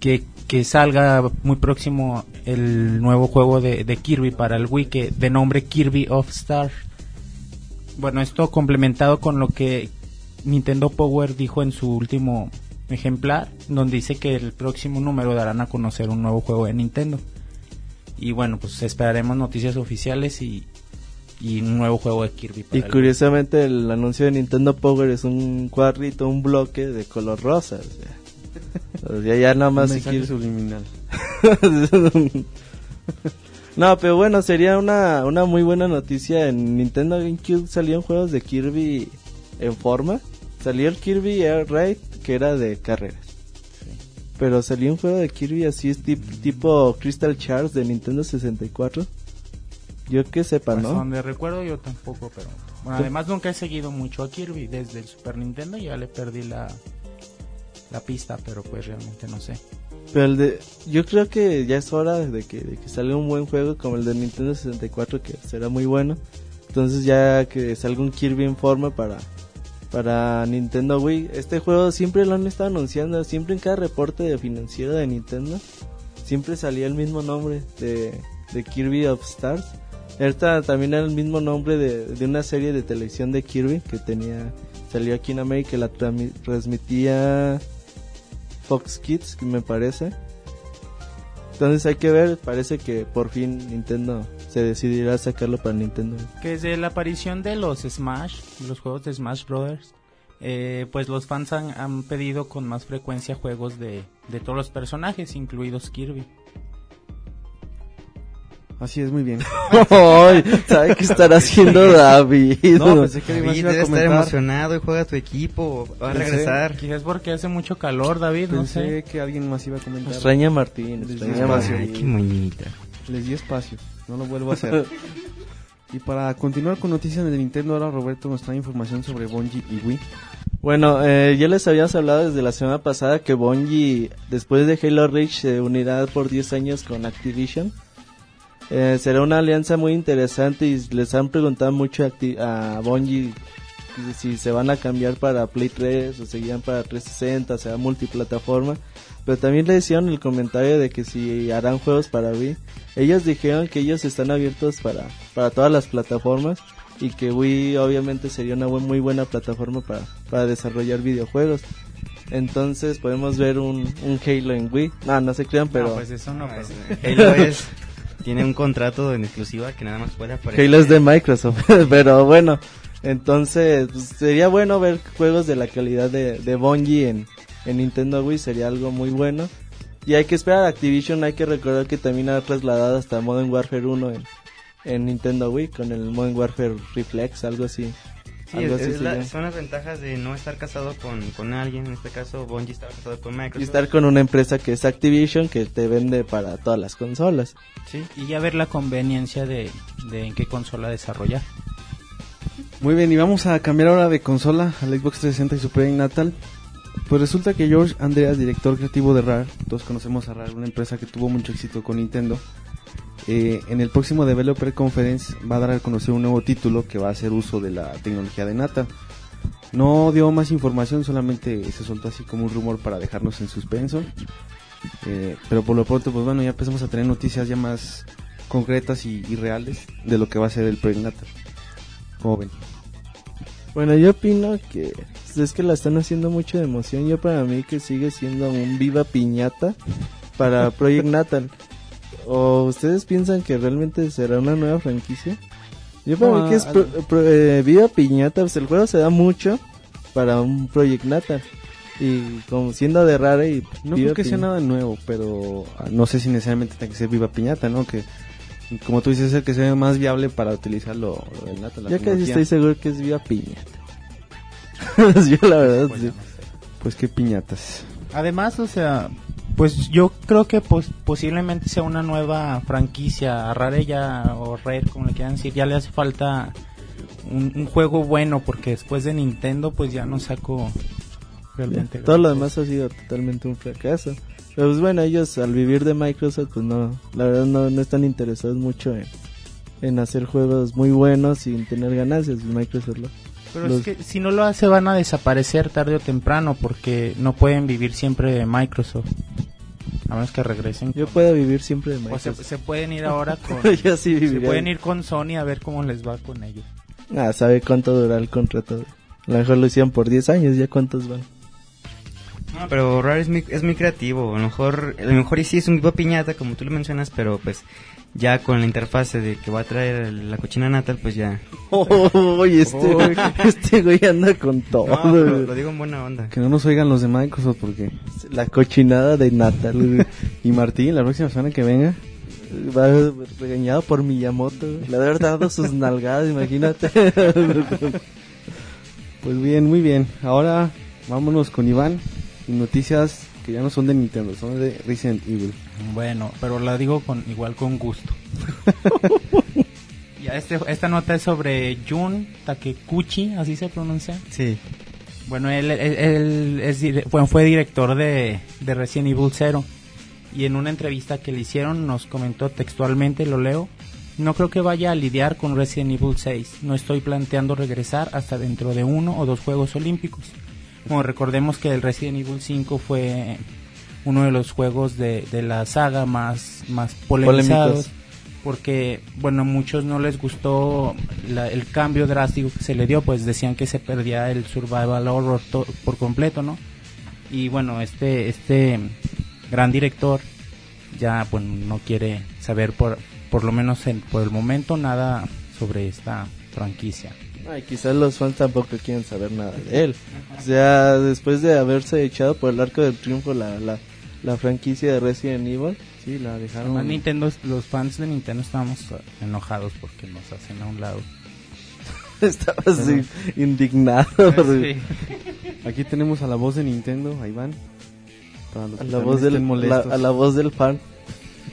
que, que salga muy próximo el nuevo juego de, de Kirby para el Wii que de nombre Kirby of Star. Bueno, esto complementado con lo que Nintendo Power dijo en su último ejemplar, donde dice que el próximo número darán a conocer un nuevo juego de Nintendo. Y bueno, pues esperaremos noticias oficiales y, y un nuavo juego de Kirby. para Y el- curiosamente el anuncio de Nintendo Power es un cuadrito, un bloque de color rosa. O sea, o sea, ya nada más quieres- subliminal. [laughs] no, pero bueno, sería una, una muy buena noticia. En Nintendo GameCube salían juegos de Kirby en forma. Salió el Kirby Air Raid, que era de carreras. Pero salió un juego de Kirby así, es tip- tipo Crystal Shards de Nintendo 64. Yo que sepa, Hasta ¿no? donde recuerdo yo tampoco, pero bueno, además nunca he seguido mucho a Kirby desde el Super Nintendo, ya le perdí la la pista, pero pues realmente no sé. Pero el de, yo creo que ya es hora de que, de que salga un buen juego como el de Nintendo 64, que será muy bueno. Entonces ya que salga un Kirby en forma para, para Nintendo Wii. Este juego siempre lo han estado anunciando, siempre en cada reporte de financiero de Nintendo, siempre salía el mismo nombre de, de Kirby of Stars. Ahorita también era el mismo nombre de, de una serie de televisión de Kirby que tenía, salió aquí en América, la transmitía Fox Kids, me parece. Entonces hay que ver, parece que por fin Nintendo se decidirá sacarlo para Nintendo. Que desde la aparición de los Smash, los juegos de Smash Brothers, eh, pues los fans han, han pedido con más frecuencia juegos de, de todos los personajes, incluidos Kirby. Así es, muy bien. [laughs] Ay, ¿Sabe qué estará haciendo David? No, pensé que David iba a debe estar emocionado y juega tu equipo, va a Pensé- regresar. Quizás porque hace mucho calor, David, no Pensé sé. que alguien más iba a comentar. Extraña Martín, Les extraña Martín. Ay, qué moñita. Les di espacio, no lo vuelvo a hacer. [laughs] y para continuar con noticias de Nintendo, ahora Roberto nos trae información sobre Bungie y Wii. Bueno, eh, ya les habíamos hablado desde la semana pasada que Bungie, después de Halo Reach, se unirá por 10 años con Activision. Eh, será una alianza muy interesante y les han preguntado mucho a, a Bungie si se van a cambiar para Play 3 o seguían para 360, será multiplataforma. Pero también le hicieron el comentario de que si harán juegos para Wii. Ellos dijeron que ellos están abiertos para, para todas las plataformas y que Wii obviamente sería una muy buena plataforma para, para desarrollar videojuegos. Entonces podemos ver un, un Halo en Wii. No, no se crean, pero No, pues eso no, pues, Halo [laughs] es, tiene un contrato en exclusiva que nada más puede aparecer. Halo es de Microsoft. [laughs] pero bueno, Entonces, pues, sería bueno ver juegos de la calidad de, de Bungie en, en Nintendo Wii, sería algo muy bueno. Y hay que esperar a Activision, hay que recordar que también ha trasladado hasta Modern Warfare 1 en, en Nintendo Wii con el Modern Warfare Reflex, algo así. Sí, es- la- son las ventajas de no estar casado con, con alguien. En este caso, Bungie estaba casado con Microsoft. Y estar con una empresa que es Activision que te vende para todas las consolas. Sí. Y ya ver la conveniencia de, de en qué consola desarrollar. Muy bien, y vamos a cambiar ahora de consola al Xbox 360 y su Project Natal. Pues resulta que George Andreas, director creativo de Rare, todos conocemos a Rare, una empresa que tuvo mucho éxito con Nintendo, eh, en el próximo Developer Conference va a dar a conocer un nuevo título que va a hacer uso de la tecnología de Natal. No dio más información, solamente se soltó así como un rumor para dejarnos en suspenso. Eh, pero por lo pronto, pues bueno, ya empezamos a tener noticias ya más concretas y, y reales de lo que va a ser el Project Natal. ¿Cómo ven? Bueno, yo opino que pues, es que la están haciendo mucho de emoción. Yo para mí que sigue siendo un viva piñata para [laughs] Project Natal. ¿O ustedes piensan que realmente será una nueva franquicia? Yo para No, mí que es al- pro- pro- eh, viva piñata, pues el juego se da mucho para un Project Natal. Y como siendo de rara y No creo que sea nada nuevo, pero ah, no sé si necesariamente tiene que ser Viva Piñata, ¿no? Que, como tú dices, es el que se ve más viable para utilizarlo lo del Nata, la Yo casi estoy seguro que es viva piñata. [laughs] yo la verdad Pues sí. ya no sé. Pues qué piñatas. Además, o sea, pues yo creo que pos- posiblemente sea una nueva franquicia. A Rare ya, o Rare, como le quieran decir, ya le hace falta un, un juego bueno, porque después de Nintendo, pues ya no saco realmente. Todo lo demás ha sido totalmente un fracaso. Pero pues bueno, ellos al vivir de Microsoft, pues no, la verdad no, no están interesados mucho en, en hacer juegos muy buenos sin tener ganancias. Microsoft lo- Pero Los- es que si no lo hace van a desaparecer tarde o temprano porque no pueden vivir siempre de Microsoft. A menos que regresen. Yo con- puedo vivir siempre de o se, Microsoft. se pueden ir ahora [laughs] con... Yo sí se pueden ir con Sony a ver cómo les va con ellos. Ah, sabe cuánto durará el contrato. A lo mejor lo hicieron por 10 años, ¿ya cuántos van? No, pero Rare es muy, es muy creativo. A lo mejor, a lo mejor y sí es un viva piñata, como tú lo mencionas, pero pues ya con la interfase de que va a traer la cochina natal, pues ya. [laughs] Oye, este, este güey anda con todo. No, lo digo en buena onda. Que no nos oigan los de Microsoft porque... La cochinada de Natal. güey. Y Martín, la próxima semana que venga, Va regañado por Miyamoto. güey. Le haber dado sus nalgadas, imagínate. [laughs] pues bien, muy bien. Ahora vámonos con Iván y noticias que ya no son de Nintendo, son de Resident Evil. Bueno, pero la digo con igual con gusto. [laughs] ya este, esta nota es sobre Jun Takekuchi, así se pronuncia. Sí. Bueno, él, él- él es, dire- bueno, fue director de, de Resident Evil 0 y en una entrevista que le hicieron nos comentó textualmente, lo leo, no creo que vaya a lidiar con Resident Evil 6, no estoy planteando regresar hasta dentro de uno o dos Juegos Olímpicos. Bueno, recordemos que el Resident Evil 5 fue uno de los juegos de, de la saga más, más polemizados. Polémicos. Porque, bueno, a muchos no les gustó la- el cambio drástico que se le dio, pues decían que se perdía el survival horror to- por completo, ¿no? Y bueno, este, este gran director ya, pues, no quiere saber por, por lo menos en- por el momento nada sobre esta franquicia. Ay, quizás los fans tampoco quieren saber nada de él. O sea, después de haberse echado por el arco del triunfo la, la, la franquicia de Resident Evil, Sí, la dejaron... Además, Nintendo, los fans de Nintendo estábamos eh, enojados porque nos hacen a un lado. [laughs] estaba así indignado. porque- Aquí tenemos a la voz de Nintendo, a Iván. Para los a que la voz del la- a la voz del fan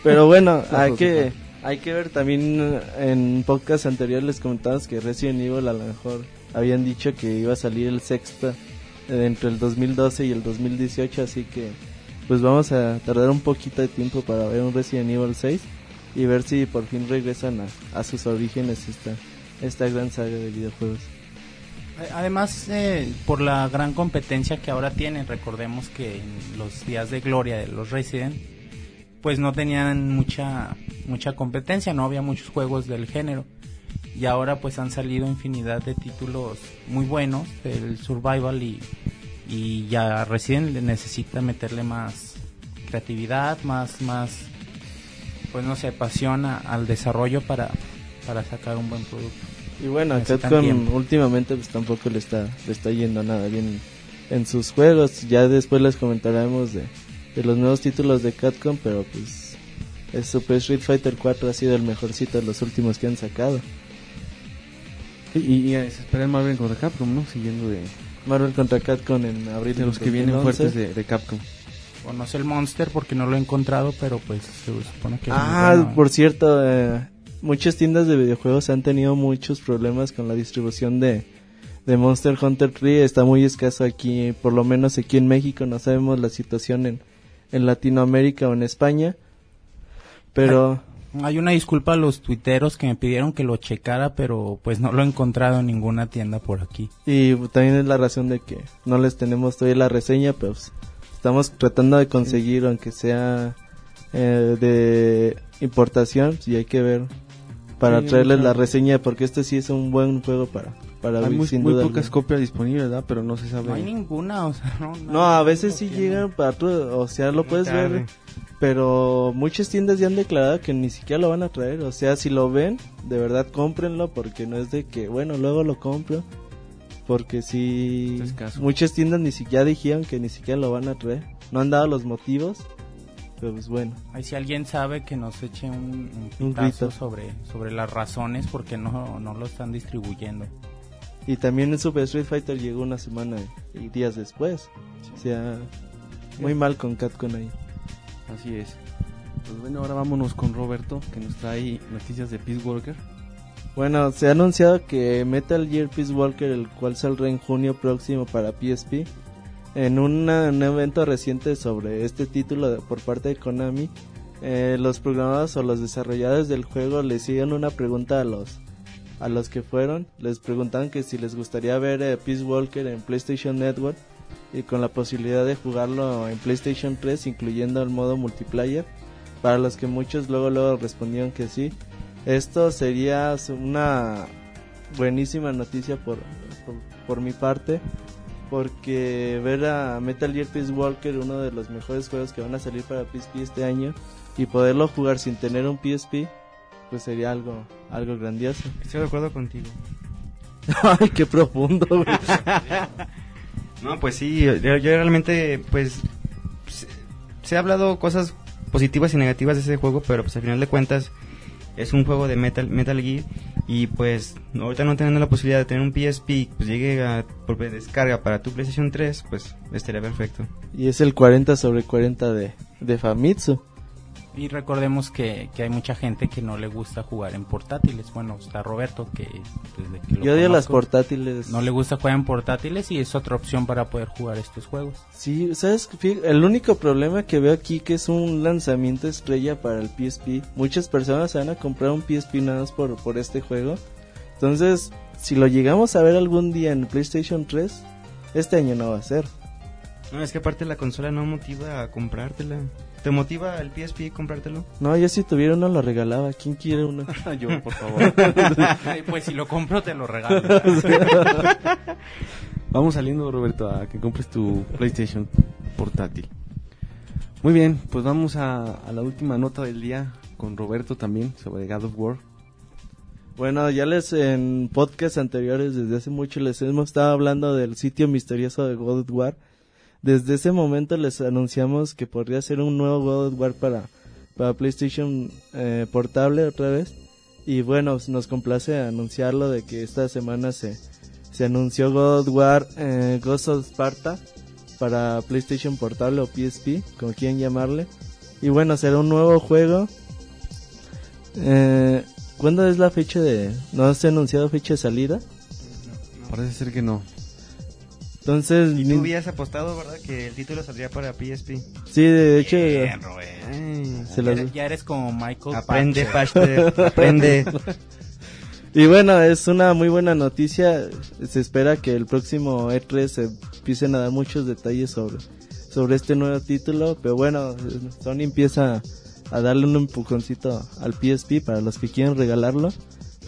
pero bueno hay que. Hay que ver también eh, en podcast anteriores les comentamos que Resident Evil a lo mejor habían dicho que iba a salir el sexto eh, entre el 2012 y el 2018 así que pues vamos a tardar un poquito de tiempo para ver un Resident Evil 6 y ver si por fin regresan a, a sus orígenes esta esta gran saga de videojuegos. Además, eh, por la gran competencia que ahora tienen, recordemos que en los días de gloria de los Resident, pues no tenían mucha mucha competencia, no había muchos juegos del género. Y ahora pues han salido infinidad de títulos muy buenos del survival y, y ya Resident necesita meterle más creatividad, más más pues no sé, pasión a- al desarrollo para para sacar un buen producto. Y bueno, Capcom últimamente pues tampoco le está, le está yendo nada bien en sus juegos. Ya después les comentaremos de, de los nuevos títulos de Capcom, pero pues el Super Street Fighter 4 ha sido el mejorcito de los últimos que han sacado. Y, y, eh, se espera el Marvel contra Capcom, ¿no? Siguiendo de, Marvel contra Capcom en abril de los que vienen 2011. fuertes de, de Capcom. O no sé el Monster porque no lo he encontrado, pero pues se supone que... Ah, bueno. por cierto, eh, muchas tiendas de videojuegos han tenido muchos problemas con la distribución de, de Monster Hunter 3. Está muy escaso aquí, por lo menos aquí en México. No sabemos la situación en, en Latinoamérica o en España. Pero Hay una disculpa a los tuiteros que me pidieron que lo checara, pero pues no lo he encontrado en ninguna tienda por aquí. y también es la razón de que no les tenemos todavía la reseña, pues estamos tratando de conseguir, aunque sea eh, de importación, y hay que ver para Sí, traerles la reseña, porque este sí es un buen juego para, para Hay Wii, muy, sin muy duda pocas alguna. copias disponibles, ¿verdad? Pero no se sabe. No hay ninguna, o sea, no... No, a veces sí llegan para tu- o sea, lo puedes tarde. ver, pero muchas tiendas ya han declarado que ni siquiera lo van a traer, o sea, si lo ven, de verdad cómprenlo porque no es de que, bueno, luego lo compro, porque sí, Está escaso. muchas tiendas ni siquiera dijeron que ni siquiera lo van a traer, no han dado los motivos, pero pues bueno, Ahí si alguien sabe que nos eche un, un Un pitazo grito. sobre, sobre las razones porque no, no lo están distribuyendo. Y también en Super Street Fighter llegó una semana y días después, o sea, muy mal con Capcom ahí. Así es. Pues bueno, ahora vámonos con Roberto, que nos trae noticias de Peace Walker. Bueno, se ha anunciado que Metal Gear Peace Walker, el cual saldrá en junio próximo para PSP, en una- un evento reciente sobre este título de- por parte de Konami, eh, los programadores o los desarrolladores del juego le hicieron una pregunta a los a los que fueron, les preguntaban que si les gustaría ver eh, Peace Walker en PlayStation Network y con la posibilidad de jugarlo en PlayStation 3 incluyendo el modo multiplayer, para los que muchos luego luego respondieron que sí. Esto sería una buenísima noticia por, por mi parte. Porque ver a Metal Gear Peace Walker, uno de los mejores juegos que van a salir para PSP este año, y poderlo jugar sin tener un PSP, pues sería algo, algo grandioso. Estoy de acuerdo contigo. [laughs] Ay, qué profundo, güey. No, pues sí, yo, yo realmente, pues, se, se ha hablado cosas positivas y negativas de ese juego, pero pues al final de cuentas es un juego de Metal, Metal Gear y pues ahorita no teniendo la posibilidad de tener un PSP, pues llegue a, por descarga para tu PlayStation 3, pues estaría perfecto. Y es el 40 sobre 40 de, de Famitsu. Y recordemos que, que hay mucha gente que no le gusta jugar en portátiles. Bueno, está Roberto que desde que lo Yo odio las portátiles. No le gusta jugar en portátiles y es otra opción para poder jugar estos juegos. Sí, ¿sabes? El único problema que veo aquí que es un lanzamiento estrella para el PSP. Muchas personas se van a comprar un PSP nada más por, por este juego. Entonces, si lo llegamos a ver algún día en PlayStation 3, este año no va a ser. No, es que aparte la consola no motiva a comprártela. ¿Te motiva el PSP comprártelo? No, yo si tuviera uno lo regalaba. ¿Quién quiere uno? [laughs] Yo, por [laughs] favor. pues si lo compro te lo regalo. [laughs] Vamos saliendo, Roberto, a que compres tu PlayStation portátil. Muy bien, pues vamos a, a la última nota del día con Roberto también sobre God of War. Bueno, ya les en podcasts anteriores desde hace mucho les hemos estado hablando del sitio misterioso de God of War. Desde ese momento les anunciamos que podría ser un nuevo God of War para, para PlayStation eh, portable otra vez. Y bueno, nos complace anunciarlo de que esta semana se, se anunció God of War eh, Ghost of Sparta para PlayStation portable o PSP, como quieran llamarle. Y bueno, será un nuevo juego. Eh, ¿Cuándo es la fecha de.? ¿No se ha anunciado fecha de salida? Parece ser que no. Entonces. Y tú habías apostado, ¿verdad? Que el título saldría para PSP. Sí, de hecho. Ay, se ya, las- eres, ya eres como Michael aprende. Pachter, [laughs] aprende. [laughs] Y bueno, es una muy buena noticia. Se espera que el próximo E3 se empiecen a dar muchos detalles sobre, sobre este nuevo título. Pero bueno, Sony empieza a darle un empujoncito al PSP para los que quieren regalarlo.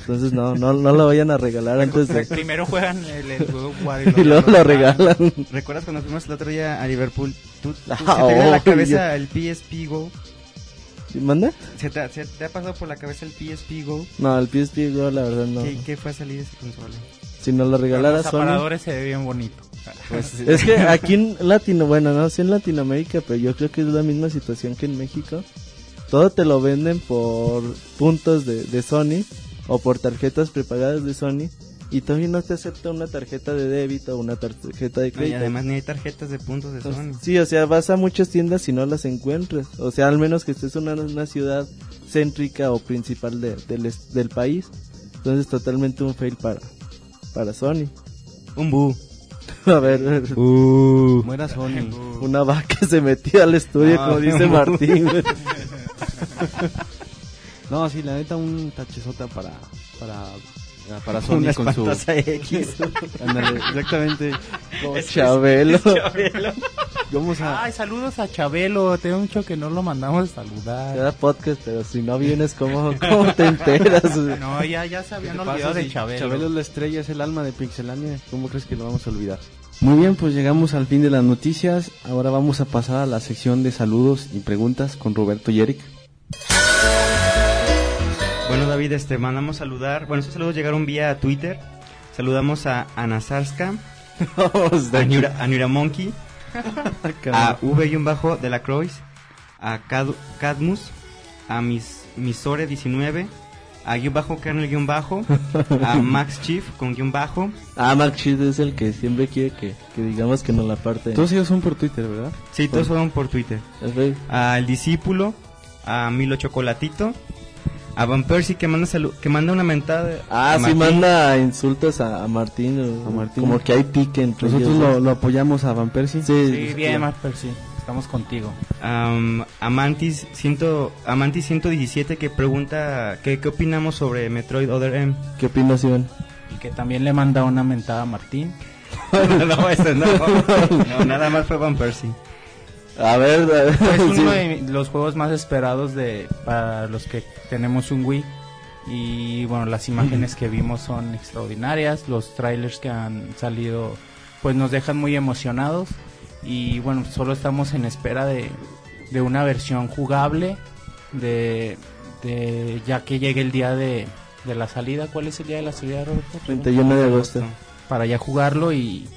Entonces no, no, no lo vayan a regalar antes de... Primero juegan el, el [laughs] Y luego lo regalan. ¿Recuerdas cuando fuimos el otro día a Liverpool? ¿Tú, tú Ah, se te viene a la oh, cabeza el PSP Go? ¿Sí, ¿Manda? ¿Se te, ha- se te ha pasado por la cabeza el PSP Go? No, el PSP Go la verdad no. ¿Qué, qué fue a salir de esa consola? Si nos lo regalara Los Sony. aparadores se ve bien bonito. Es que aquí en Latino, bueno, no sé en Latinoamérica, pero yo creo que es la misma situación que en México. Todo te lo venden por puntos de, de Sony o por tarjetas prepagadas de Sony y todavía no te acepta una tarjeta de débito o una tarjeta de No, y crédito. además ni hay tarjetas de puntos de Sony. Sí, o sea, vas a muchas tiendas y no las encuentras. O sea, al menos que estés en una, una ciudad céntrica o principal de- del, del país. Entonces, totalmente un fail para, para Sony. Un bu. [laughs] A ver, Muera Sony. una vaca se metió al estudio, No. como dice Martín. [laughs] No, sí, la neta, un tachezota para, para, para [laughs] Sony Una con su... X. [laughs] Ándale, exactamente. [laughs] Chabelo. Vamos a... Ay, saludos a Chabelo. Tengo mucho que no lo mandamos a saludar. Era podcast, pero si no vienes, ¿cómo, cómo te enteras? No, ya, ya se habían ¿Qué te olvidado pasa de si Chabelo. Chabelo es la estrella, es el alma de Pixelania. ¿Cómo crees que lo vamos a olvidar? Muy bien, pues llegamos al fin de las noticias. Ahora vamos a pasar a la sección de saludos y preguntas con Roberto y Eric. Bueno, David, este, mandamos saludar. Bueno, estos saludos llegaron vía Twitter. Saludamos a Ana Sarska, [laughs] a Nura, a Nura Monkey, [laughs] a V de la Croix, a Cad- Cadmus, a Mis, Misore 19, a guion bajo kernel guion bajo, a [laughs] Max Chief con guion bajo, Ah, Mark Cheese es el que siempre quiere que, que digamos que nos la parte. Todos ellos son por Twitter, ¿verdad? sí, todos fueron por Twitter, Es rey. a El Discípulo, a Milo Chocolatito, a Van Persie que manda salu- que manda una mentada. Ah, a sí manda insultos a, a Martín. o- A Martín. Como que hay pique entre Nosotros ellos. lo, lo apoyamos a Van Persie. Sí, Sí, bien, Marper, sí. Estamos contigo. Am, Amantis, ciento, Amantis 117 que pregunta que, qué opinamos sobre Metroid Other M. ¿Qué opinas, Iván? Y que también le manda una mentada a Martín. [laughs] [laughs] no, ese no. [laughs] No, nada más fue Van Persie. A ver, a ver, Es [laughs] sí. uno de los juegos más esperados de para los que tenemos un Wii. Y bueno, las imágenes que vimos son extraordinarias. Los trailers que han salido pues nos dejan muy emocionados. Y bueno, solo estamos en espera de, de una versión jugable. De, de ya que llegue el día de, de la salida. ¿Cuál es el día de la salida, Roberto? 31 de agosto. Para ya jugarlo y,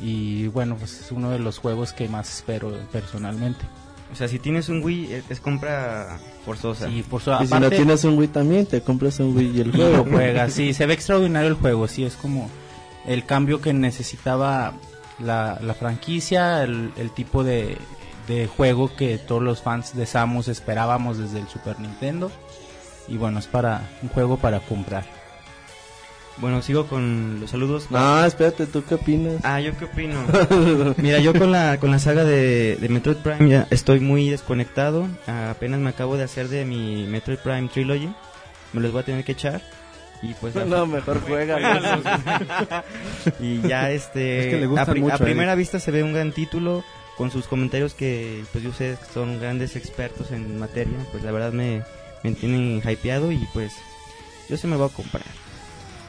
y bueno, pues es uno de los juegos que más espero personalmente. O sea, si tienes un Wii, es, es compra forzosa. Sí, por su Y si no aparte, tienes un Wii también, te compras un Wii y el [laughs] lo juego. juegas. Sí, se ve extraordinario el juego. Sí, es como el cambio que necesitaba la, la franquicia, el, el tipo de, de juego que todos los fans de Samus esperábamos desde el Super Nintendo. Y bueno, es para un juego para comprar. Bueno, sigo con los saludos. No, espérate, ¿tú qué opinas? Ah, ¿yo qué opino? [laughs] Mira, yo con la, con la saga de, de Metroid Prime ya estoy muy desconectado. Ah, apenas me acabo de hacer de mi Metroid Prime Trilogy. Me los voy a tener que echar. Y pues No, mejor [laughs] juega. [laughs] y ya este Es que le gustan a, pri- mucho a primera vista se ve un gran título con sus comentarios que pues yo sé que son grandes expertos en materia pues la verdad me, me tienen hypeado y pues yo se me voy a comprar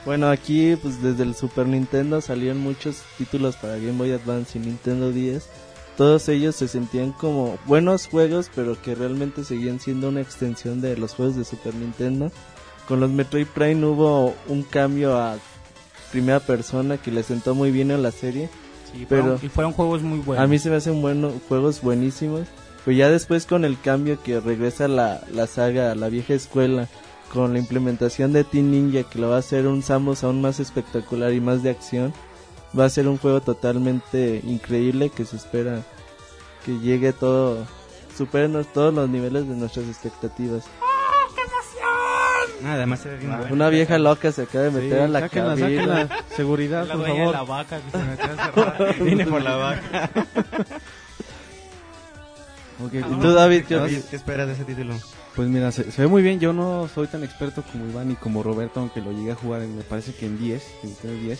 Bueno, aquí pues desde el Super Nintendo salieron muchos títulos para Game Boy Advance y Nintendo 10. Todos ellos se sentían como buenos juegos, pero que realmente seguían siendo una extensión de los juegos de Super Nintendo. Con los Metroid Prime hubo un cambio a primera persona que le sentó muy bien a la serie. Sí, Pero- fueron, y fueron juegos muy buenos. A mí se me hacen buenos juegos buenísimos. Pero ya después con el cambio que regresa la, la saga a la vieja escuela, con la implementación de Team Ninja que lo va a hacer un Samus aún más espectacular y más de acción, va a ser un juego totalmente increíble que se espera que llegue todo, supere nos- todos los niveles de nuestras expectativas. nada más se ve bien bueno. Una vieja loca se acaba de meter a la sáquenla, cabina. sáquenla. Seguridad, la por favor. la vaca que se metió a [laughs] cerrar. Vine por la vaca [laughs] Ok, ¿Y tú, David, qué ¿qué esperas de ese título? Pues mira, se, se ve muy bien. Yo no soy tan experto como Iván y como Roberto, aunque lo llegué a jugar, en- me parece que en 10, en Nintendo 10.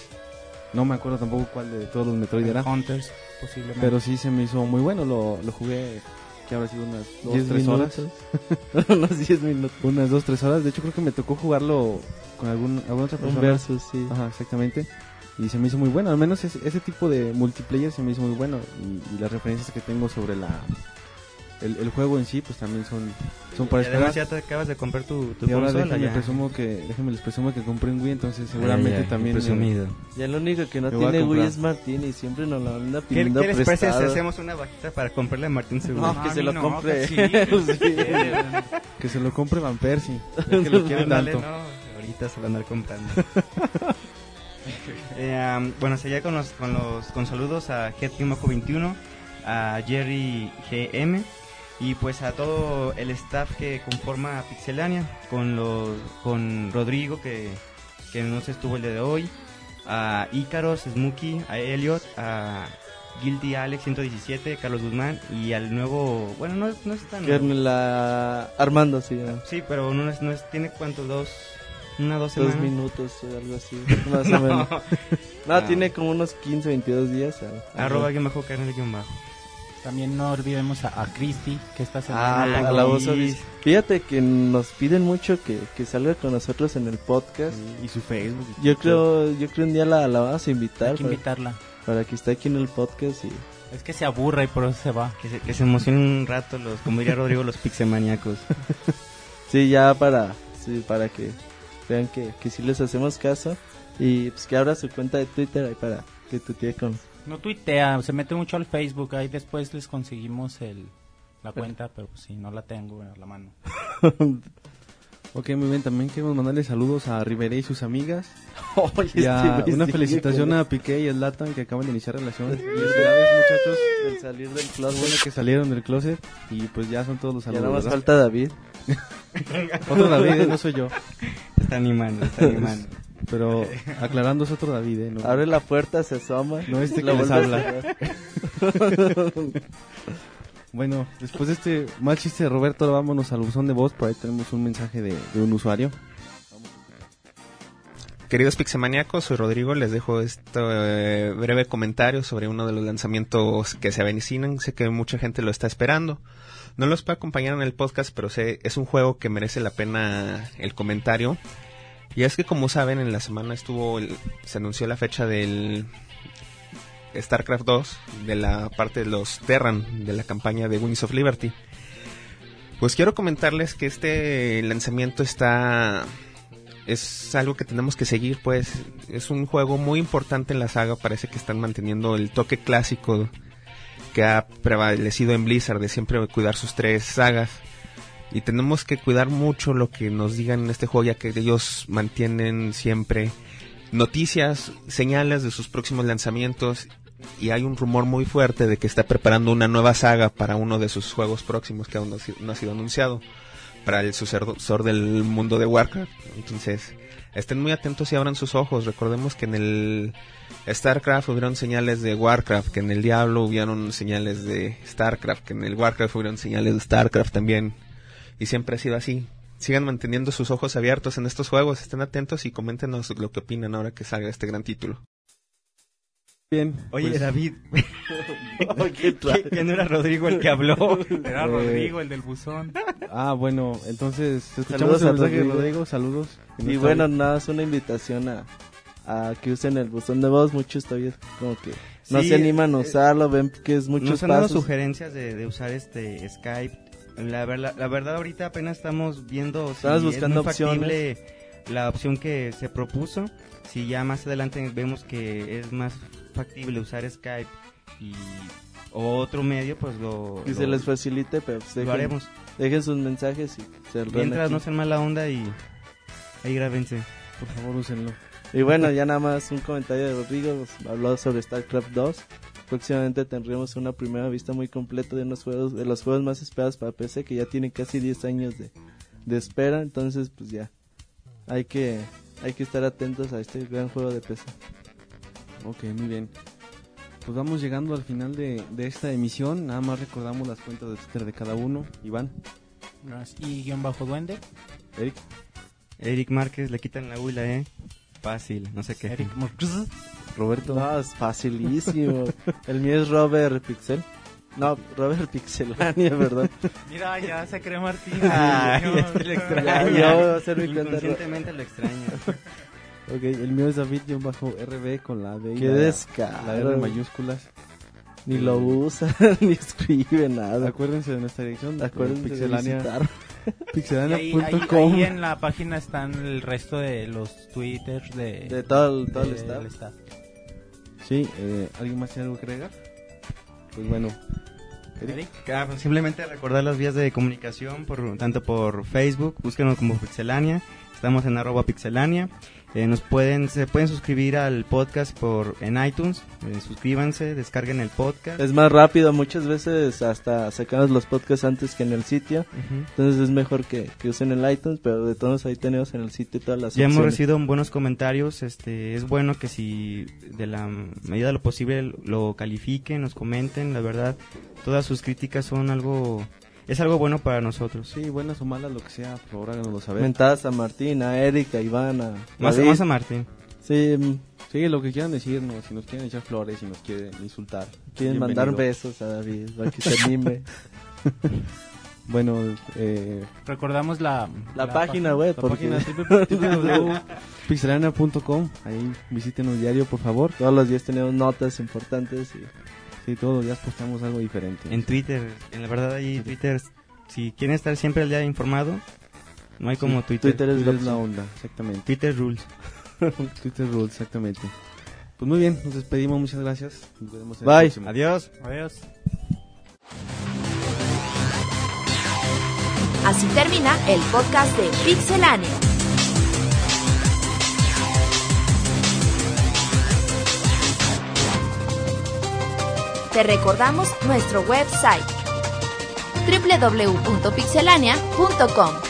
No me acuerdo tampoco cuál de todos los Metroid era. Hunters, posiblemente. Pero sí se me hizo muy bueno. Lo, lo jugué, que habrá sido unas 2, 10 3 horas. [laughs] Unos 10 minutos. Unas 2, 3 horas. De hecho, creo que me tocó jugarlo con algún, alguna otra Un persona. versus, sí. Ajá, exactamente. Y se me hizo muy bueno. Al menos ese, ese tipo de multiplayer se me hizo muy bueno. Y, y las referencias que tengo sobre la el, el juego en sí, pues también son, son para además esperar. ya te acabas de comprar tu, tu Y ahora consola. déjenme ya. presumo que, déjenme les presumo que compré un Wii, entonces seguramente ay, ay, también... eh, presumido. Ya lo único que no tiene Wii es Martín y siempre nos lo anda ¿Qué, pidiendo qué les parece si hacemos una bajita para comprarle a Martín Seguro? No, que se lo no, compre. [laughs] que sí. Sí. que se lo compre Van Persie, [laughs] ya que lo quieren tanto. no, ahorita se lo van a andar comprando. [laughs] Eh, um, bueno, seguía con los, con los con saludos a Head21, a Jerry GM y pues a todo el staff que conforma Pixelania, con los con Rodrigo que, que no se estuvo el día de hoy, a Ícaros, Smokey, a Elliot, a Guilty Alex 117, Carlos Guzmán y al nuevo, bueno, no, no es tan nuevo. la Armando, sí. Sí, pero no es, no es, tiene cuánto, dos, una, dos dos semanas. minutos o algo así, [laughs] más o menos. No, Ah. tiene como unos 15, 22 días. Arroba alguien bajo, carnal guion bajo. También no olvidemos a, a Christy, que esta Ah, semana... la, a la voz. Fíjate que nos piden mucho que, que salga con nosotros en el podcast. Y su Facebook. y Yo creo, yo creo un día la, la vamos a invitar Hay que para, invitarla. para que esté aquí en el podcast y Es que se aburra y por eso se va. Que se, que se emocionen un rato los, como diría Rodrigo, los pixemaniacos. [laughs] sí ya para, sí, para que vean que, que sí les hacemos caso y pues que abra su cuenta de Twitter ahí para que tutee con No tuitea, se mete mucho al Facebook, ahí después les conseguimos el, la cuenta, pero pues sí, no la tengo a la mano. [laughs] Ok, muy bien. También queremos mandarle saludos a Riveré y sus amigas. [laughs] Oye, Y a- este una felicitación a Piqué y a Zlatan que acaban de iniciar relación. Felicidades, muchachos. el salir del closet. bueno que salieron del closet y pues ya son todos los Ya saludos. nada más ¿verdad? falta David. [laughs] Otro David, no soy yo. Está animando, está animando. Pero [laughs] aclarando es otro David, ¿eh? No, Abre la puerta, se asoma. no este que les habla. [laughs] Bueno, después de este mal chiste de Roberto, ahora vámonos al buzón de voz. Por ahí tenemos un mensaje de, de un usuario. Queridos pixemaniacos, soy Rodrigo, les dejo este eh, breve comentario sobre uno de los lanzamientos que se avecinan, sé que mucha gente lo está esperando. No los puedo acompañar en el podcast, pero sé, es un juego que merece la pena el comentario. Y es que como saben, en la semana estuvo, el- se anunció la fecha del StarCraft 2, de la parte de los Terran, de la campaña de Wings of Liberty. Pues quiero comentarles que este lanzamiento está es algo que tenemos que seguir, pues es un juego muy importante en la saga, parece que están manteniendo el toque clásico que ha prevalecido en Blizzard de siempre cuidar sus tres sagas. Y tenemos que cuidar mucho lo que nos digan en este juego, ya que ellos mantienen siempre noticias, señales de sus próximos lanzamientos. Y hay un rumor muy fuerte de que está preparando una nueva saga para uno de sus juegos próximos que aún no ha sido- anunciado para el sucesor del mundo de Warcraft. Entonces, estén muy atentos y abran sus ojos. Recordemos que en el StarCraft hubieron señales de Warcraft, que en el Diablo hubieron señales de StarCraft, que en el Warcraft hubieron señales de StarCraft también. Y siempre ha sido así. Sigan manteniendo sus ojos abiertos en estos juegos, estén atentos y coméntenos lo que opinan ahora que salga este gran título. Bien. Oye, pues, David, [laughs] Oye, [laughs] ¿que, que no era Rodrigo el que habló? [laughs] Era Eh, Rodrigo, el del buzón. Ah, bueno, entonces escuchamos Saludos el a mensaje Rodrigo. Rodrigo, saludos. Y bueno, ahí. nada, es una invitación a, a que usen el buzón de voz. Muchos todavía como que no Sí, se animan a eh, usarlo, ven que es muchos Nos han dado pasos. sugerencias de, de usar este Skype. La, ver- la verdad ahorita apenas estamos viendo si es buscando muy factible la opción que se propuso. Si ya más adelante vemos que es más factible usar Skype y o otro medio, pues lo, que lo- se les facilite, pero pues lo dejen, haremos. dejen sus mensajes y se lo Mientras aquí. no sean mala onda y ahí grábense. Por favor, úsenlo. Y bueno, ya nada más un comentario de Rodrigo, habló sobre StarCraft 2. Próximamente tendremos una primera vista muy completa de unos juegos, de los juegos más esperados para PC que ya tienen casi 10 años de, de espera, entonces pues ya hay que hay que estar atentos a este gran juego de PC. Ok, muy bien. Pues vamos llegando al final de, de esta emisión. Nada más recordamos las cuentas de Twitter de cada uno. Iván, Y guion bajo duende. Eric, Eric Márquez, le quitan la U y la E. Fácil, no sé qué. Eric. [laughs] Roberto. No, es facilísimo. El mío es Robert Pixel. No, Robert Pixelania, [laughs] ¿verdad? Mira, ya se cree Martín. Dios. este lo extraña. Ya, ya voy a hacer mi cuenta. Inconscientemente lo extraño. [laughs] Ok, el mío es David-RB con la B y Qué la, descaro. la R mayúsculas. Ni lo usa, ni escribe nada. Acuérdense de nuestra dirección. Acuérdense de Pixelania. [laughs] Y ahí, ahí- Pixelania.com. ahí en la página están el resto de los twitters de, De todo el, todo el del staff. staff. Sí, eh, ¿alguien más tiene algo que agregar? Pues bueno, Eric. Ah, pues simplemente recordar las vías de comunicación, por, tanto por Facebook, búsquenos como Pixelania, estamos en arroba Pixelania, Eh, nos pueden, se pueden suscribir al podcast por en iTunes, eh, suscríbanse, descarguen el podcast. Es más rápido, muchas veces hasta sacamos los podcasts antes que en el sitio. Entonces es mejor que, que usen el iTunes, pero de todos ahí tenemos en el sitio todas las Ya hemos recibido buenos comentarios, este, es bueno que si de la medida de lo posible lo califiquen, nos comenten, la verdad, todas sus críticas son algo, es algo bueno para nosotros. sí, buenas o malas, lo que sea, por favor háganoslo saber. Mentadas a Martín, a Erika, a Iván, a Más, David. más a Martín. Sí, mm, Sí, lo que quieran decirnos, si nos quieren echar flores, si nos quieren insultar. quieren bienvenido. mandar besos a David para que se anime. [laughs] Bueno, eh, Recordamos la, La página web, la porque página www.pixelania.com, ahí visítenos diario, por favor. todos los días tenemos notas importantes y Sí, todos los días postamos algo diferente. En Twitter, en la verdad ahí Twitter, si quieren estar siempre al día informado, no hay como Twitter. Twitter es la onda, exactamente. Twitter rules. [laughs] Twitter Rules, exactamente. Pues muy bien, nos despedimos, muchas gracias. Nos vemos en Bye. el próximo. Adiós. Adiós. Así termina el podcast de Pixelania. Te recordamos nuestro website www.pixelania.com.